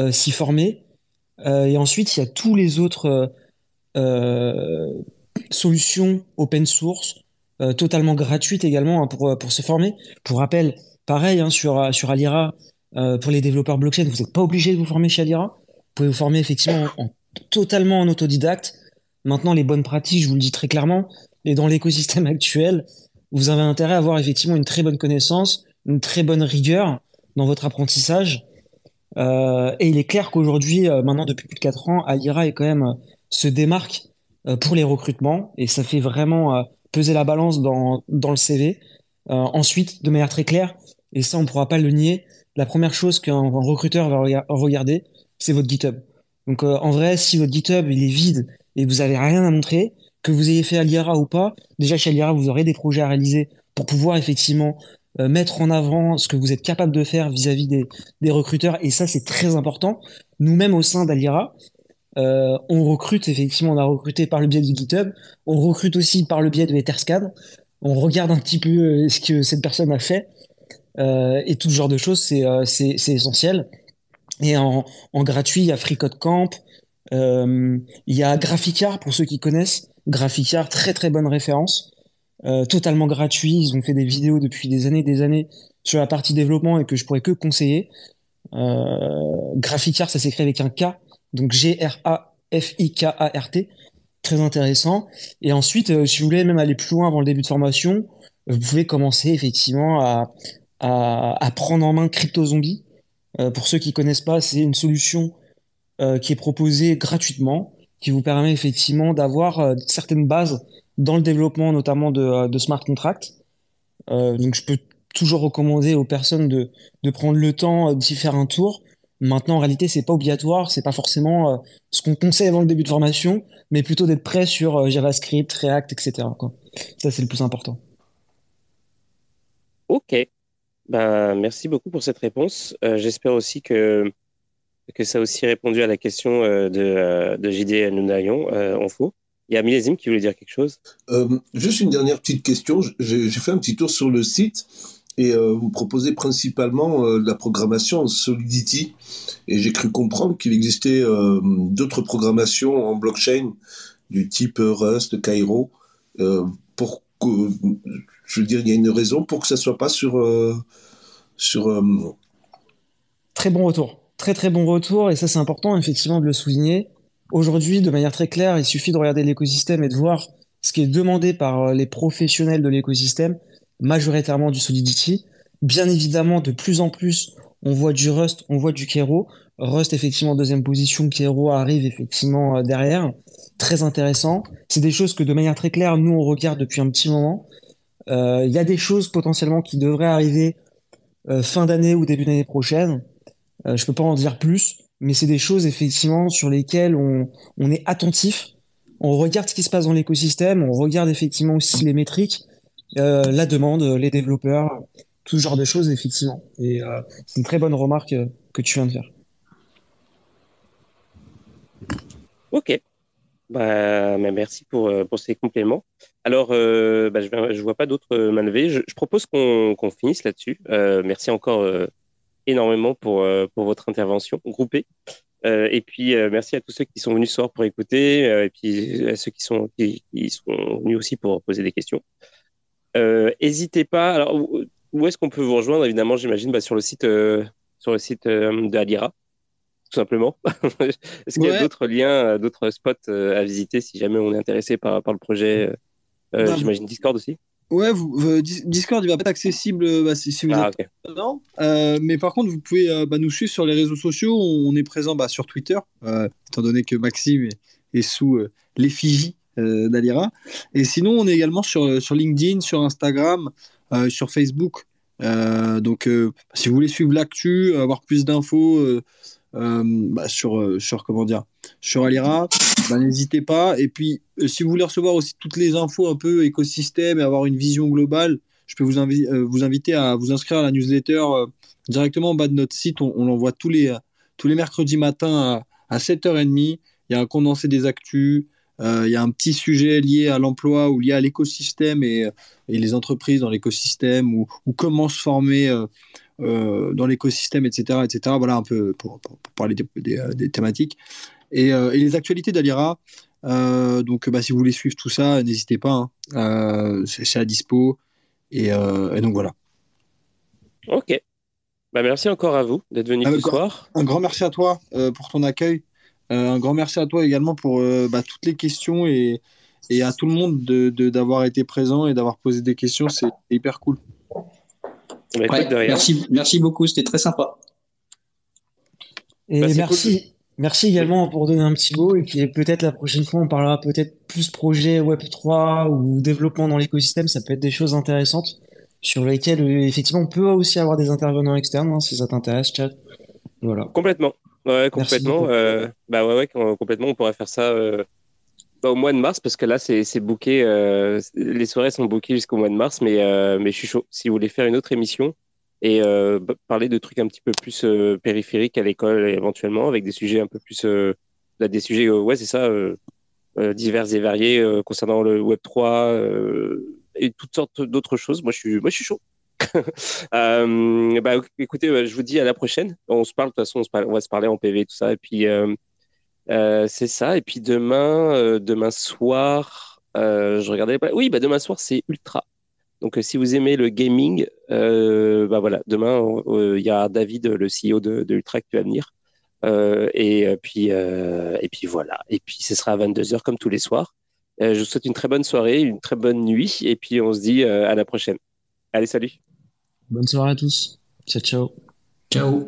s'y former. et ensuite, il y a tous les autres solutions open source, totalement gratuites également hein, pour, pour se former. Pour rappel, pareil hein, sur, sur Alira, euh, pour les développeurs blockchain, vous n'êtes pas obligé de vous former chez Alira. Vous pouvez vous former effectivement en, totalement en autodidacte. Maintenant, les bonnes pratiques, je vous le dis très clairement, et dans l'écosystème actuel, vous avez intérêt à avoir effectivement une très bonne connaissance, une très bonne rigueur dans votre apprentissage. Euh, et il est clair qu'aujourd'hui, euh, maintenant depuis plus de 4 ans, Alira est quand même se démarque pour les recrutements et ça fait vraiment peser la balance dans, dans le CV. ensuite, de manière très claire, et ça on ne pourra pas le nier, la première chose qu'un recruteur va regarder, c'est votre GitHub. Donc euh, en vrai, si votre GitHub il est vide et vous avez rien à montrer, que vous ayez fait Aliara ou pas, déjà chez Aliara vous aurez des projets à réaliser pour pouvoir effectivement euh, mettre en avant ce que vous êtes capable de faire vis-à-vis des, recruteurs et ça c'est très important. Nous-mêmes au sein d'Aliara, euh, on recrute effectivement, on a recruté par le biais de GitHub, on recrute aussi par le biais de Etherscan. On regarde un petit peu ce que cette personne a fait et tout ce genre de choses, c'est essentiel. Et en, en, gratuit, il y a FreeCodeCamp, euh, il y a Graphicar pour ceux qui connaissent. Graphicar, très très bonne référence, euh, totalement gratuit. Ils ont fait des vidéos depuis des années, des années sur la partie développement et que je pourrais que conseiller. Euh, Graphicar, ça s'écrit avec un K, donc G-R-A-F-I-K-A-R-T, très intéressant. Et ensuite, euh, si vous voulez même aller plus loin avant le début de formation, vous pouvez commencer effectivement à, à, prendre en main Crypto Zombie. Euh, pour ceux qui connaissent pas, c'est une solution euh, qui est proposée gratuitement, qui vous permet effectivement d'avoir euh, certaines bases dans le développement, notamment de, smart contracts. donc, je peux toujours recommander aux personnes de, prendre le temps d'y faire un tour. Maintenant, en réalité, c'est pas obligatoire, c'est pas forcément ce qu'on conseille avant le début de formation, mais plutôt d'être prêt sur JavaScript, React, etc. Ça, c'est le plus important. Ok. Ben, merci beaucoup pour cette réponse. Euh, j'espère aussi que, que ça a aussi répondu à la question euh, de, euh, de JD Nounayon en faux. Il y a Millésime qui voulait dire quelque chose. juste une dernière petite question. J'ai fait un petit tour sur le site et vous proposez principalement la programmation en Solidity. Et j'ai cru comprendre qu'il existait d'autres programmations en blockchain du type Rust, Cairo. pour je veux dire, il y a une raison pour que ça soit pas sur euh. Euh, très bon retour, très très bon retour, et ça c'est important effectivement de le souligner. Aujourd'hui, de manière très claire, il suffit de regarder l'écosystème et de voir ce qui est demandé par euh, les professionnels de l'écosystème, majoritairement du Solidity. Bien évidemment, de plus en plus, on voit du Rust, on voit du Kero. Rust, effectivement, deuxième position. Kero arrive effectivement derrière. Très intéressant. C'est des choses que, de manière très claire, nous, on regarde depuis un petit moment. Il y a des choses potentiellement qui devraient arriver fin d'année ou début d'année prochaine. je peux pas en dire plus, mais c'est des choses effectivement sur lesquelles on, est attentif. On regarde ce qui se passe dans l'écosystème, on regarde effectivement aussi les métriques, euh, la demande, les développeurs, tout ce genre de choses effectivement. Et euh, c'est une très bonne remarque euh, que tu viens de faire. Ok. Bah, merci pour, pour ces compléments. Alors, bah, je ne vois pas d'autres mains levées. Je, propose qu'on finisse là-dessus. merci encore énormément pour, euh, pour votre intervention groupée. Euh, et puis, euh, merci à tous ceux qui sont venus ce soir pour écouter, et puis à ceux qui sont, qui, sont venus aussi pour poser des questions. N'hésitez pas. Alors, où, est-ce qu'on peut vous rejoindre Évidemment, j'imagine bah, sur le site, sur le site de Alira, tout simplement. est-ce qu'il y a d'autres liens, d'autres spots à visiter si jamais on est intéressé par, par le projet bah, J'imagine Discord aussi Ouais, vous, Discord, il va pas être accessible bah, si, vous ah, êtes euh, mais par contre, vous pouvez euh, bah, nous suivre sur les réseaux sociaux. On est présent bah, sur Twitter, euh, étant donné que Maxime est, sous l'effigie d'Alira. Et sinon, on est également sur, sur LinkedIn, sur Instagram, sur Facebook. donc, si vous voulez suivre l'actu, avoir plus d'infos sur, sur, comment dire, sur Alira, bah, n'hésitez pas. Et puis, euh, si vous voulez recevoir aussi toutes les infos un peu écosystème et avoir une vision globale, je peux vous, euh, vous inviter à vous inscrire à la newsletter euh, directement en bas de notre site. On, l'envoie tous les, tous les mercredis matins à, 7h30. Il y a un condensé des actus. il y a un petit sujet lié à l'emploi ou lié à l'écosystème et, et, les entreprises dans l'écosystème ou, ou, comment se former dans l'écosystème, etc., etc. Voilà un peu pour, parler des, des thématiques. Euh, et, les actualités d'Alira, euh, donc bah, si vous voulez suivre tout ça, n'hésitez pas, hein. euh, c'est à dispo. Et, donc voilà. Ok. Bah, merci encore à vous d'être venu ce soir. Un grand merci à toi pour ton accueil. un grand merci à toi également pour bah, toutes les questions et, et, à tout le monde d'avoir de, été présent et d'avoir posé des questions. C'est hyper cool. merci, merci beaucoup, c'était très sympa. Et merci, Merci également pour donner un petit mot et puis peut-être la prochaine fois on parlera peut-être plus projet Web 3 ou développement dans l'écosystème, ça peut être des choses intéressantes sur lesquelles euh, effectivement on peut aussi avoir des intervenants externes hein, si ça t'intéresse, chat. Voilà. Complètement. Ouais, complètement. Euh, bah ouais, ouais, complètement. On pourrait faire ça euh, bah, au mois de mars parce que là c'est booké. les soirées sont bookées jusqu'au mois de mars, mais mais je suis chaud. Si vous voulez faire une autre émission, et euh, parler de trucs un petit peu plus euh, périphériques à l'école éventuellement avec des sujets un peu plus euh, des sujets ouais c'est ça divers et variés concernant le Web 3 et toutes sortes d'autres choses. Moi je suis moi je suis chaud. Bah, écoutez je vous dis à la prochaine. On se parle de toute façon on, va se parler en PV tout ça et puis c'est ça. Et puis demain demain soir je regardais oui bah demain soir c'est ultra donc, euh, si vous aimez le gaming, euh, bah voilà, demain, euh, il y a David, le CEO de, de Ultra, qui va venir. et, puis, et puis voilà. Et puis, ce sera à 22h comme tous les soirs. je vous souhaite une très bonne soirée, une très bonne nuit. Et puis, on se dit à la prochaine. Allez, salut. Bonne soirée à tous. Ciao, ciao. Ciao.